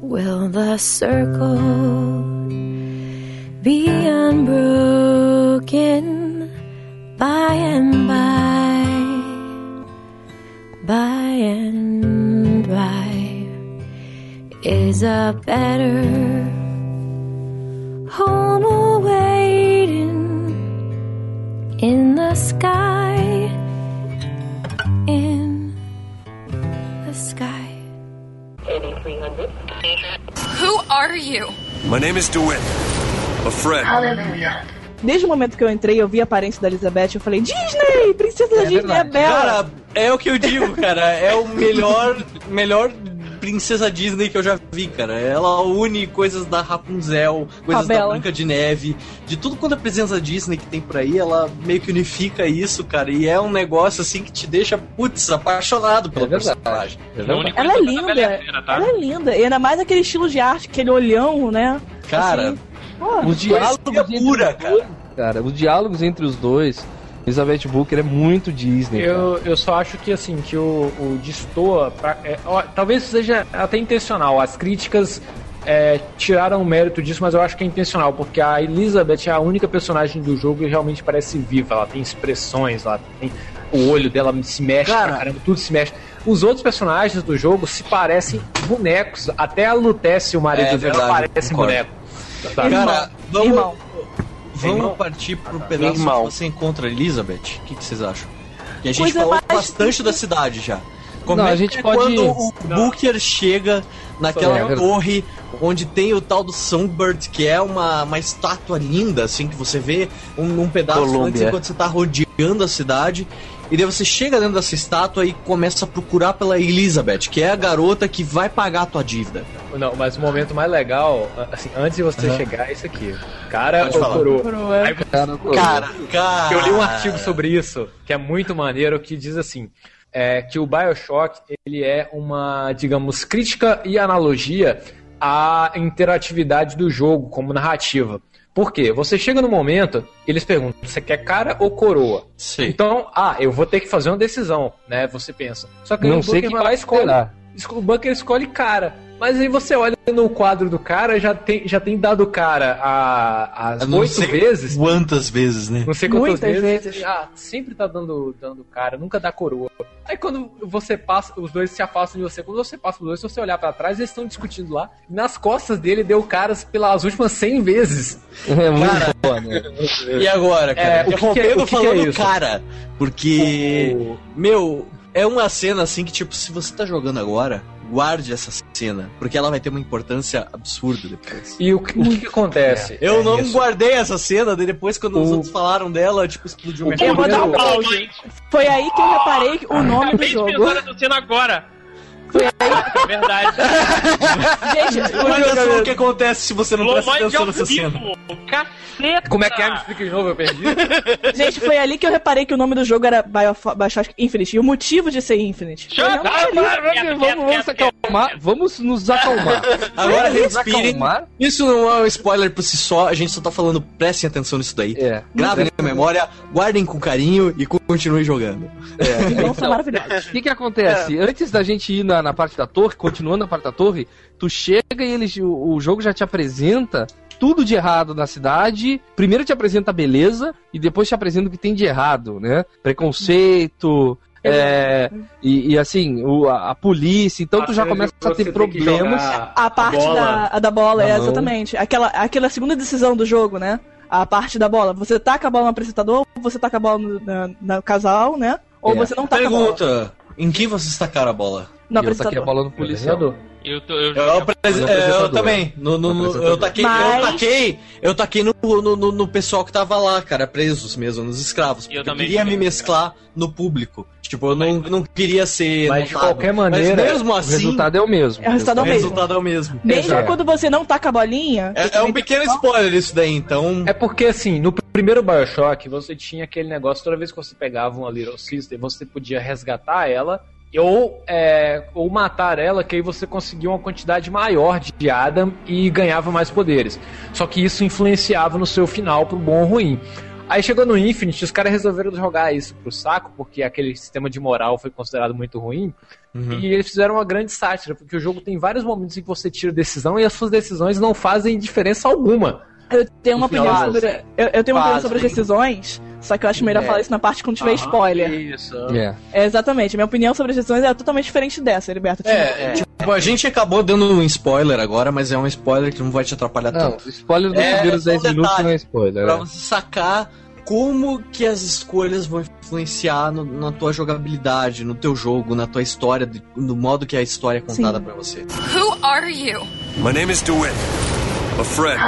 Speaker 11: Will the circle be unbroken is a better home awaiting in the sky. In the sky.
Speaker 1: Who are you?
Speaker 3: My name is DeWitt. A friend.
Speaker 8: Desde o momento que eu entrei, eu vi a aparência da Elizabeth, eu falei, Disney! Princesa da Disney
Speaker 5: verdade.
Speaker 8: é bela!
Speaker 6: Cara, é o que eu digo, cara. É o melhor, melhor princesa Disney que eu já vi, cara. Ela une coisas da Rapunzel, coisas da
Speaker 8: Bela.
Speaker 6: Branca de Neve, de tudo quanto é presença Disney que tem por aí, ela meio que unifica isso, cara. E é um negócio assim que te deixa, putz, apaixonado pelo
Speaker 5: É
Speaker 6: personagem.
Speaker 5: É
Speaker 7: A única
Speaker 8: Ela é linda,
Speaker 7: tá?
Speaker 8: ela é linda. E ainda mais aquele estilo de arte, aquele olhão, né?
Speaker 6: Cara,
Speaker 8: Assim,
Speaker 5: diálogos
Speaker 6: poesia
Speaker 5: entre
Speaker 6: pura, cara.
Speaker 5: cara, os diálogos entre os dois, Elizabeth Booker é muito Disney. cara.
Speaker 10: Eu, eu só acho que assim, que o, o destoa, pra- é, ó, talvez seja até intencional. As críticas é, tiraram o mérito disso, mas eu acho que é intencional, porque a Elizabeth é a única personagem do jogo que realmente parece viva. Ela tem expressões, ela tem. O olho dela se mexe,
Speaker 6: Cara.
Speaker 10: pra caramba, tudo se mexe. Os outros personagens do jogo se parecem bonecos. Até a Lutece, o marido
Speaker 6: É
Speaker 10: dela,
Speaker 6: verdade,
Speaker 10: parece
Speaker 6: concordo.
Speaker 10: boneco. Sabe?
Speaker 6: Cara, vamos,
Speaker 8: Irmão.
Speaker 6: Vamos
Speaker 10: Irmão.
Speaker 6: partir pro pedaço que
Speaker 13: Irmão.
Speaker 6: você encontra a Elizabeth. O que, que vocês acham? Que a gente
Speaker 8: Coisa
Speaker 6: falou bastante da cidade já. Como
Speaker 5: Não,
Speaker 6: é
Speaker 5: a gente
Speaker 6: que é
Speaker 5: pode-
Speaker 6: quando o Booker chega naquela
Speaker 5: É, verdade.
Speaker 6: torre onde tem o tal do Songbird, que é uma, uma estátua linda, assim, que você vê um, um pedaço antes
Speaker 13: Colômbia.
Speaker 6: enquanto você tá rodeando a cidade. E daí você chega dentro dessa estátua e começa a procurar pela Elizabeth, que é a garota que vai pagar a tua dívida.
Speaker 10: Não, mas o momento mais legal, assim, antes de você
Speaker 6: Aham.
Speaker 10: chegar, é isso aqui. Cara ou coroa?
Speaker 8: Coroa.
Speaker 10: Aí
Speaker 5: Cara,
Speaker 6: Cara, cara.
Speaker 10: Eu li um artigo sobre isso, que é muito maneiro, que diz assim, é, que o Bioshock, ele é uma, digamos, crítica e analogia à interatividade do jogo como narrativa. Por quê? Você chega no momento, eles perguntam, você quer cara ou coroa?
Speaker 6: Sim.
Speaker 10: Então, ah, eu vou ter que fazer uma decisão, né? Você pensa. Só que
Speaker 5: Não sei quem
Speaker 10: vai lá e
Speaker 5: vai
Speaker 10: escolhe.
Speaker 5: esperar.
Speaker 10: O Bunker escolhe cara. Mas aí você olha no quadro do cara, já tem, já tem dado cara a, as oito vezes.
Speaker 6: Quantas vezes, né?
Speaker 10: Não sei quantas
Speaker 8: Muitas
Speaker 10: vezes.
Speaker 8: vezes.
Speaker 10: Ah, sempre tá dando, dando cara, nunca dá coroa. Aí quando você passa, os dois se afastam de você. Quando você passa os dois, se você olhar pra trás, eles estão discutindo lá. Nas costas dele deu caras pelas últimas 100 vezes.
Speaker 5: É muito
Speaker 6: Cara,
Speaker 5: boa, né?
Speaker 6: E agora, cara?
Speaker 10: É, o que que é- o que que é
Speaker 6: falando
Speaker 10: isso?
Speaker 6: cara. Porque, meu, é uma cena assim que, tipo, se você tá jogando agora, guarde essa cena. Porque ela vai ter uma importância absurda depois.
Speaker 10: E o, que- o que, que acontece?
Speaker 6: Eu
Speaker 10: É
Speaker 6: não
Speaker 10: isso.
Speaker 6: guardei essa cena, depois quando os
Speaker 10: O-
Speaker 6: outros falaram dela, tipo, explodiu minha
Speaker 8: Eu vou dar um
Speaker 6: cabeça.
Speaker 8: pause. Foi aí que eu reparei o nome do
Speaker 7: Acabei de
Speaker 8: jogo.
Speaker 7: pensar nessa cena agora. É verdade.
Speaker 8: Gente,
Speaker 6: Olha só o que acontece se você não presta atenção
Speaker 7: ao
Speaker 6: nessa cena.
Speaker 7: Caceta.
Speaker 10: Como é que é? Me explica de novo, eu perdi.
Speaker 8: Gente, foi ali que eu reparei que o nome do jogo era Biosho- Bioshock Infinite. E o motivo de ser Infinite.
Speaker 5: Vamos,
Speaker 7: quieto.
Speaker 5: acalmar. Vamos nos acalmar.
Speaker 6: Agora
Speaker 5: nos
Speaker 6: respirem. Isso não é um spoiler por si só, a gente só tá falando, prestem atenção nisso daí.
Speaker 5: É.
Speaker 6: Gravem na memória, guardem com carinho e continuem jogando.
Speaker 5: É.
Speaker 8: Então.
Speaker 5: O que que acontece? Antes da gente ir na, na parte da torre, continuando na parte da torre, tu chega e eles, o, o jogo já te apresenta tudo de errado na cidade. Primeiro te apresenta a beleza e depois te apresenta o que tem de errado, né? Preconceito. É, e, e, assim, o, a, a polícia, então tu já começa a ter problemas.
Speaker 8: A parte
Speaker 10: bola
Speaker 8: da, a da bola,
Speaker 5: na
Speaker 8: é exatamente. Aquela, aquela segunda decisão do jogo, né? A parte da bola. Você taca a bola no apresentador, ou você taca a bola no, na- no casal, né? Ou
Speaker 5: É.
Speaker 8: você não taca a bola
Speaker 6: Pergunta: em quem vocês tacaram a bola?
Speaker 8: No
Speaker 5: E eu taquei a bola no policial.
Speaker 7: Eu, tô, eu,
Speaker 6: Eu, apres- é, eu também. No, no-
Speaker 5: No
Speaker 6: eu taquei, eu
Speaker 8: Mas-
Speaker 6: taquei, eu taquei no, no, no- no pessoal que tava lá, cara, presos mesmo, nos escravos.
Speaker 7: Eu
Speaker 6: porque Eu,
Speaker 7: também
Speaker 6: queria me mesclar no público. Tipo, eu não, não queria ser.
Speaker 10: Mas de
Speaker 6: notado.
Speaker 10: qualquer maneira,
Speaker 6: Mas mesmo
Speaker 5: O
Speaker 6: assim,
Speaker 5: resultado é o mesmo.
Speaker 8: É, o resultado é
Speaker 6: o
Speaker 8: o mesmo.
Speaker 6: resultado é o mesmo.
Speaker 8: Mesmo quando você não taca a bolinha.
Speaker 6: É, é um pequeno
Speaker 8: que-
Speaker 6: spoiler isso daí, então.
Speaker 10: É porque, assim, no primeiro Bioshock, você tinha aquele negócio, toda vez que você pegava uma Little Sister, você podia resgatar ela ou, é, ou matar ela, que aí você conseguia uma quantidade maior de Adam e ganhava mais poderes. Só que isso influenciava no seu final pro bom ou ruim. Aí chegou no Infinite, os caras resolveram jogar isso pro saco, porque aquele sistema de moral foi considerado muito ruim. E eles fizeram uma grande sátira, porque o jogo tem vários momentos em que você tira decisão e as suas decisões não fazem diferença alguma.
Speaker 8: Eu tenho uma opinião sobre. Eu, eu tenho uma opinião sobre as decisões, só que eu acho melhor
Speaker 10: É.
Speaker 8: falar isso na parte quando tiver spoiler.
Speaker 10: Isso.
Speaker 5: É.
Speaker 8: É, exatamente. Minha opinião sobre as decisões é totalmente diferente dessa, Heriberto.
Speaker 6: É, tipo, a gente acabou dando um spoiler agora, mas é um spoiler que não vai te atrapalhar
Speaker 5: Não,
Speaker 6: tanto.
Speaker 5: spoiler dos
Speaker 6: É,
Speaker 5: primeiros
Speaker 6: só um
Speaker 5: 10 minutos não é spoiler.
Speaker 6: Pra
Speaker 5: é.
Speaker 6: você sacar como que as escolhas vão influenciar no- na tua jogabilidade, no teu jogo, na tua história, de- no modo que a história é contada
Speaker 8: Sim.
Speaker 6: pra você.
Speaker 1: Who are you?
Speaker 3: My name is DeWitt. I'm a friend.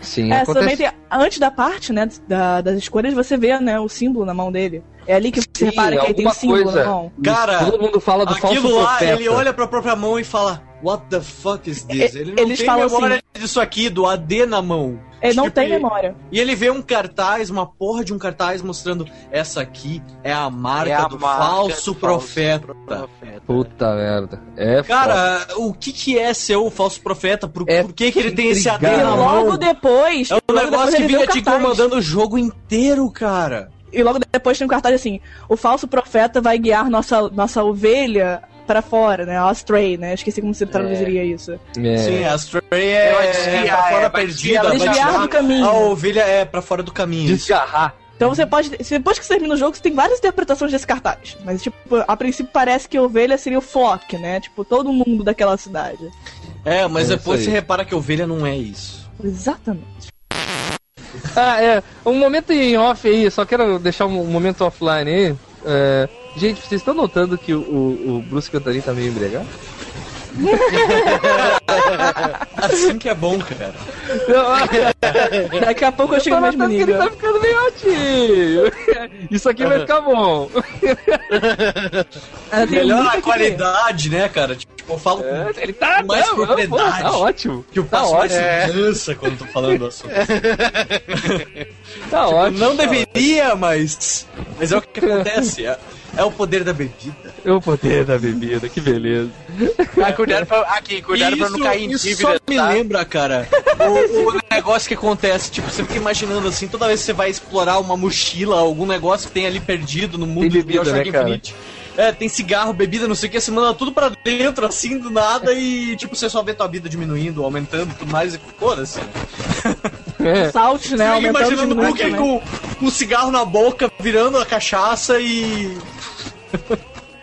Speaker 5: Sim,
Speaker 8: É,
Speaker 5: acontece.
Speaker 8: antes da parte, né, da- das escolhas, você vê, né, o símbolo na mão dele. É ali que você
Speaker 5: Sim,
Speaker 8: repara que ele tem um símbolo
Speaker 5: coisa.
Speaker 8: na mão.
Speaker 6: Cara,
Speaker 5: Todo mundo fala do falso
Speaker 6: Aquilo lá,
Speaker 5: profeta.
Speaker 6: ele olha pra própria mão e fala: What the fuck is this? Ele não
Speaker 8: eles
Speaker 6: tem
Speaker 8: falam
Speaker 6: memória
Speaker 8: assim-
Speaker 6: disso aqui, do AD na mão.
Speaker 8: Ele não
Speaker 6: Tipo,
Speaker 8: tem
Speaker 6: e-
Speaker 8: memória.
Speaker 6: E ele vê um cartaz, uma porra de um cartaz mostrando essa aqui é a marca
Speaker 13: É a
Speaker 6: do
Speaker 13: marca
Speaker 6: falso
Speaker 13: do falso
Speaker 6: profeta.
Speaker 13: profeta.
Speaker 5: Puta merda. É foda.
Speaker 6: Cara, o que que é ser o falso profeta? Por,
Speaker 5: É
Speaker 6: por que que ele tem esse AD na
Speaker 8: logo
Speaker 6: mão?
Speaker 8: depois.
Speaker 6: É um
Speaker 8: logo
Speaker 6: negócio que
Speaker 8: ele o
Speaker 6: te incomodando o jogo inteiro, cara.
Speaker 8: E logo depois tem um cartaz assim: o falso profeta vai guiar nossa, nossa ovelha pra fora, né? A Stray, né? Esqueci como você traduziria isso.
Speaker 5: É.
Speaker 6: Sim, a Stray é, é
Speaker 13: desviar,
Speaker 6: pra fora
Speaker 13: é,
Speaker 6: perdida,
Speaker 13: desviar,
Speaker 8: do caminho.
Speaker 6: A ovelha é pra fora do caminho.
Speaker 5: Desgarrar.
Speaker 8: Então você pode. se Depois que você termina o jogo, você tem várias interpretações desse cartaz. Mas, tipo, a princípio parece que a ovelha seria o flock, né? Tipo, todo mundo daquela cidade.
Speaker 6: É, mas
Speaker 5: É
Speaker 6: depois você repara que ovelha não é isso.
Speaker 8: Exatamente.
Speaker 5: Ah, é. Um momento em off aí, só quero deixar um momento offline aí. É, gente, vocês estão notando que o, o, Bruce Cantarin tá meio embriagado?
Speaker 6: Assim que é bom, cara.
Speaker 8: Daqui a pouco eu chego
Speaker 5: notando que ele
Speaker 8: nível.
Speaker 5: tá ficando meio altinho. Isso aqui vai ficar bom.
Speaker 6: Melhora
Speaker 8: muito
Speaker 6: a qualidade, né, cara? Tipo, eu falo com
Speaker 5: Ele tá
Speaker 6: mais
Speaker 5: não,
Speaker 6: propriedade.
Speaker 5: Tá ótimo.
Speaker 6: que eu
Speaker 5: Tá
Speaker 6: passo mais
Speaker 5: ótimo.
Speaker 6: segurança quando tô falando do assunto.
Speaker 5: Tá ótimo.
Speaker 6: Não deveria, mas. Mas é o que acontece. É, é o poder da bebida.
Speaker 5: É o poder da bebida, que beleza.
Speaker 13: Ah, cuidado pra, aqui, cuidado pra não cair em
Speaker 6: isso
Speaker 13: dívida,
Speaker 6: só me
Speaker 13: tá?
Speaker 6: lembra, cara, o, o negócio que acontece. Tipo, você fica imaginando assim, toda vez que você vai explorar uma mochila, algum negócio que tem ali perdido no mundo
Speaker 5: Tem
Speaker 6: do
Speaker 5: bebida,
Speaker 6: Bioshock
Speaker 5: né?
Speaker 6: Infinite. é, tem cigarro, bebida, não sei o que, você manda tudo pra dentro, assim, do nada, e tipo, você só vê tua vida diminuindo, aumentando, tudo mais, e foda-se.
Speaker 8: Salt, né?
Speaker 6: Você imaginando o
Speaker 8: novo, né?
Speaker 6: com, com o cigarro na boca, virando a cachaça e.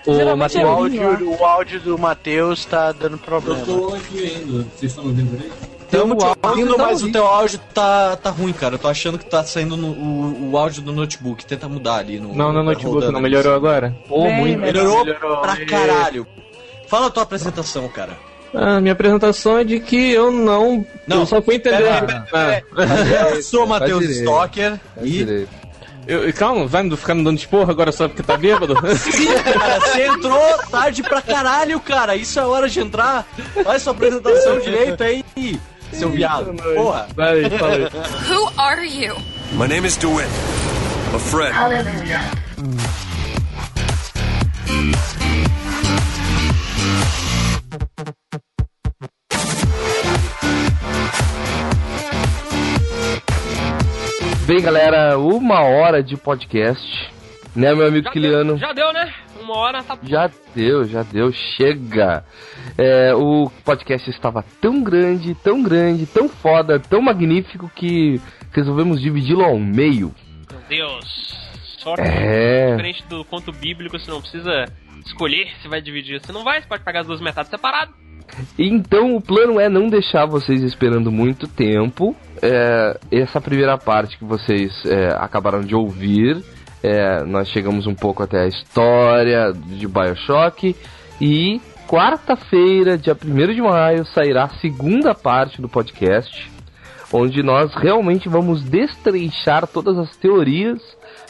Speaker 10: O,
Speaker 8: é
Speaker 13: O áudio, o áudio do Matheus tá dando problema.
Speaker 15: aqui ainda. Vocês estão ouvindo aí?
Speaker 10: Áudio
Speaker 6: ouvindo, mas o teu áudio tá, tá ruim, cara. Eu tô achando que tá saindo no, o, o áudio do notebook. Tenta mudar ali. No,
Speaker 10: Não, no
Speaker 6: tá
Speaker 10: notebook,
Speaker 6: rodando
Speaker 10: não melhorou agora? Pô,
Speaker 8: Bem
Speaker 10: muito.
Speaker 6: Melhorou,
Speaker 13: Melhorou.
Speaker 6: pra caralho. Fala a tua apresentação, cara.
Speaker 10: Ah, minha apresentação é de que eu não.
Speaker 6: Não,
Speaker 10: eu só fui entender.
Speaker 6: pera, pera,
Speaker 10: Ah.
Speaker 6: Eu sou o Matheus. Stocker e.
Speaker 5: direito.
Speaker 10: Eu, calma, vai me ficar me dando esporro agora só porque tá bêbado?
Speaker 6: Sim, cara, você entrou tarde pra caralho, cara. Isso é hora de entrar. Faz sua apresentação direito aí, seu viado. Porra.
Speaker 10: Vai, fala aí.
Speaker 1: Who are you?
Speaker 3: My name is DeWitt. A friend.
Speaker 5: Bem, galera, uma hora de podcast. Né, meu amigo
Speaker 7: Já
Speaker 5: Kiliano?
Speaker 7: deu, já deu, né? Uma hora tá.
Speaker 5: Já deu, já deu, chega. É, o podcast estava tão grande, tão grande, tão foda, tão magnífico que resolvemos dividi-lo ao meio.
Speaker 7: Meu Deus. Sorte
Speaker 5: É.
Speaker 7: diferente do conto bíblico, você não precisa escolher se vai dividir. Você não vai, você pode pagar as duas metades separadas.
Speaker 5: Então o plano é não deixar vocês esperando muito tempo. É, essa primeira parte que vocês é, acabaram de ouvir, é, nós chegamos um pouco até a história de Bioshock. E quarta-feira, dia 1 de maio, sairá a segunda parte do podcast, onde nós realmente vamos destrinchar todas as teorias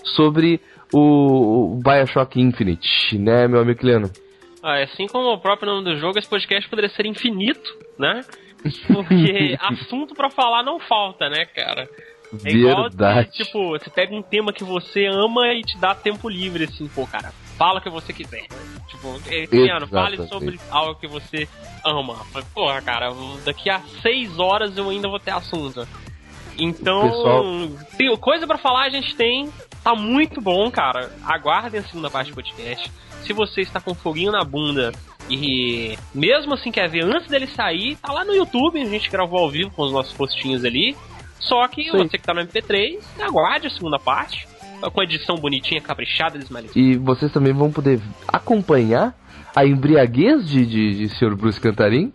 Speaker 5: sobre o, Bioshock Infinite, né, meu amigo Kiliano?
Speaker 7: Ah, assim como o próprio nome do jogo, esse podcast poderia ser infinito, né? Porque assunto pra falar não falta, né, cara? É igual,
Speaker 5: Verdade.
Speaker 7: tipo, você pega um tema que você ama e te dá tempo livre, assim, pô, cara, fala o que você quiser. Tipo, esse ano, fale sobre algo que você ama. Porra, cara, daqui a seis horas eu ainda vou ter assunto. Então,
Speaker 5: Pessoal-
Speaker 7: coisa pra falar a gente tem. Tá muito bom, cara. Aguardem a segunda parte do podcast. Se você está com foguinho na bunda e mesmo assim quer ver antes dele sair, tá lá no YouTube, a gente gravou ao vivo com os nossos postinhos ali. Só que
Speaker 5: Sim.
Speaker 7: você que tá no MP3, aguarde a segunda parte. Com a edição bonitinha, caprichada, desmalhada.
Speaker 5: E vocês também vão poder acompanhar a embriaguez de, de, de Sr. Bruce Cantarim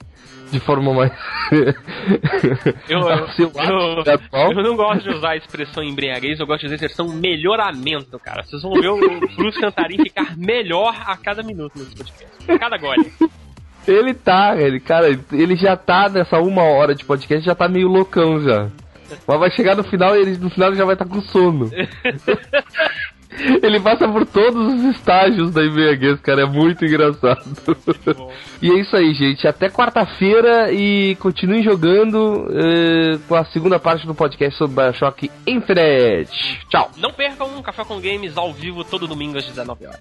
Speaker 5: de forma mais.
Speaker 7: Eu, eu, eu, eu não gosto de usar a expressão embriaguez, eu gosto de usar a expressão melhoramento, cara. Vocês vão ver o Bruce Cantarim ficar melhor a cada minuto nesse podcast. A cada gole.
Speaker 5: Ele tá, ele, cara, ele já tá nessa uma hora de podcast, já tá meio loucão já. Mas vai chegar no final e ele, no final ele já vai estar com sono. Ele passa por todos os estágios da embriaguez, cara. É muito engraçado. e é isso aí, gente. Até quarta-feira e continuem jogando eh, com a segunda parte do podcast sobre Bioshock Infinite. Tchau.
Speaker 7: Não percam um Café com Games ao vivo todo domingo às 19 horas.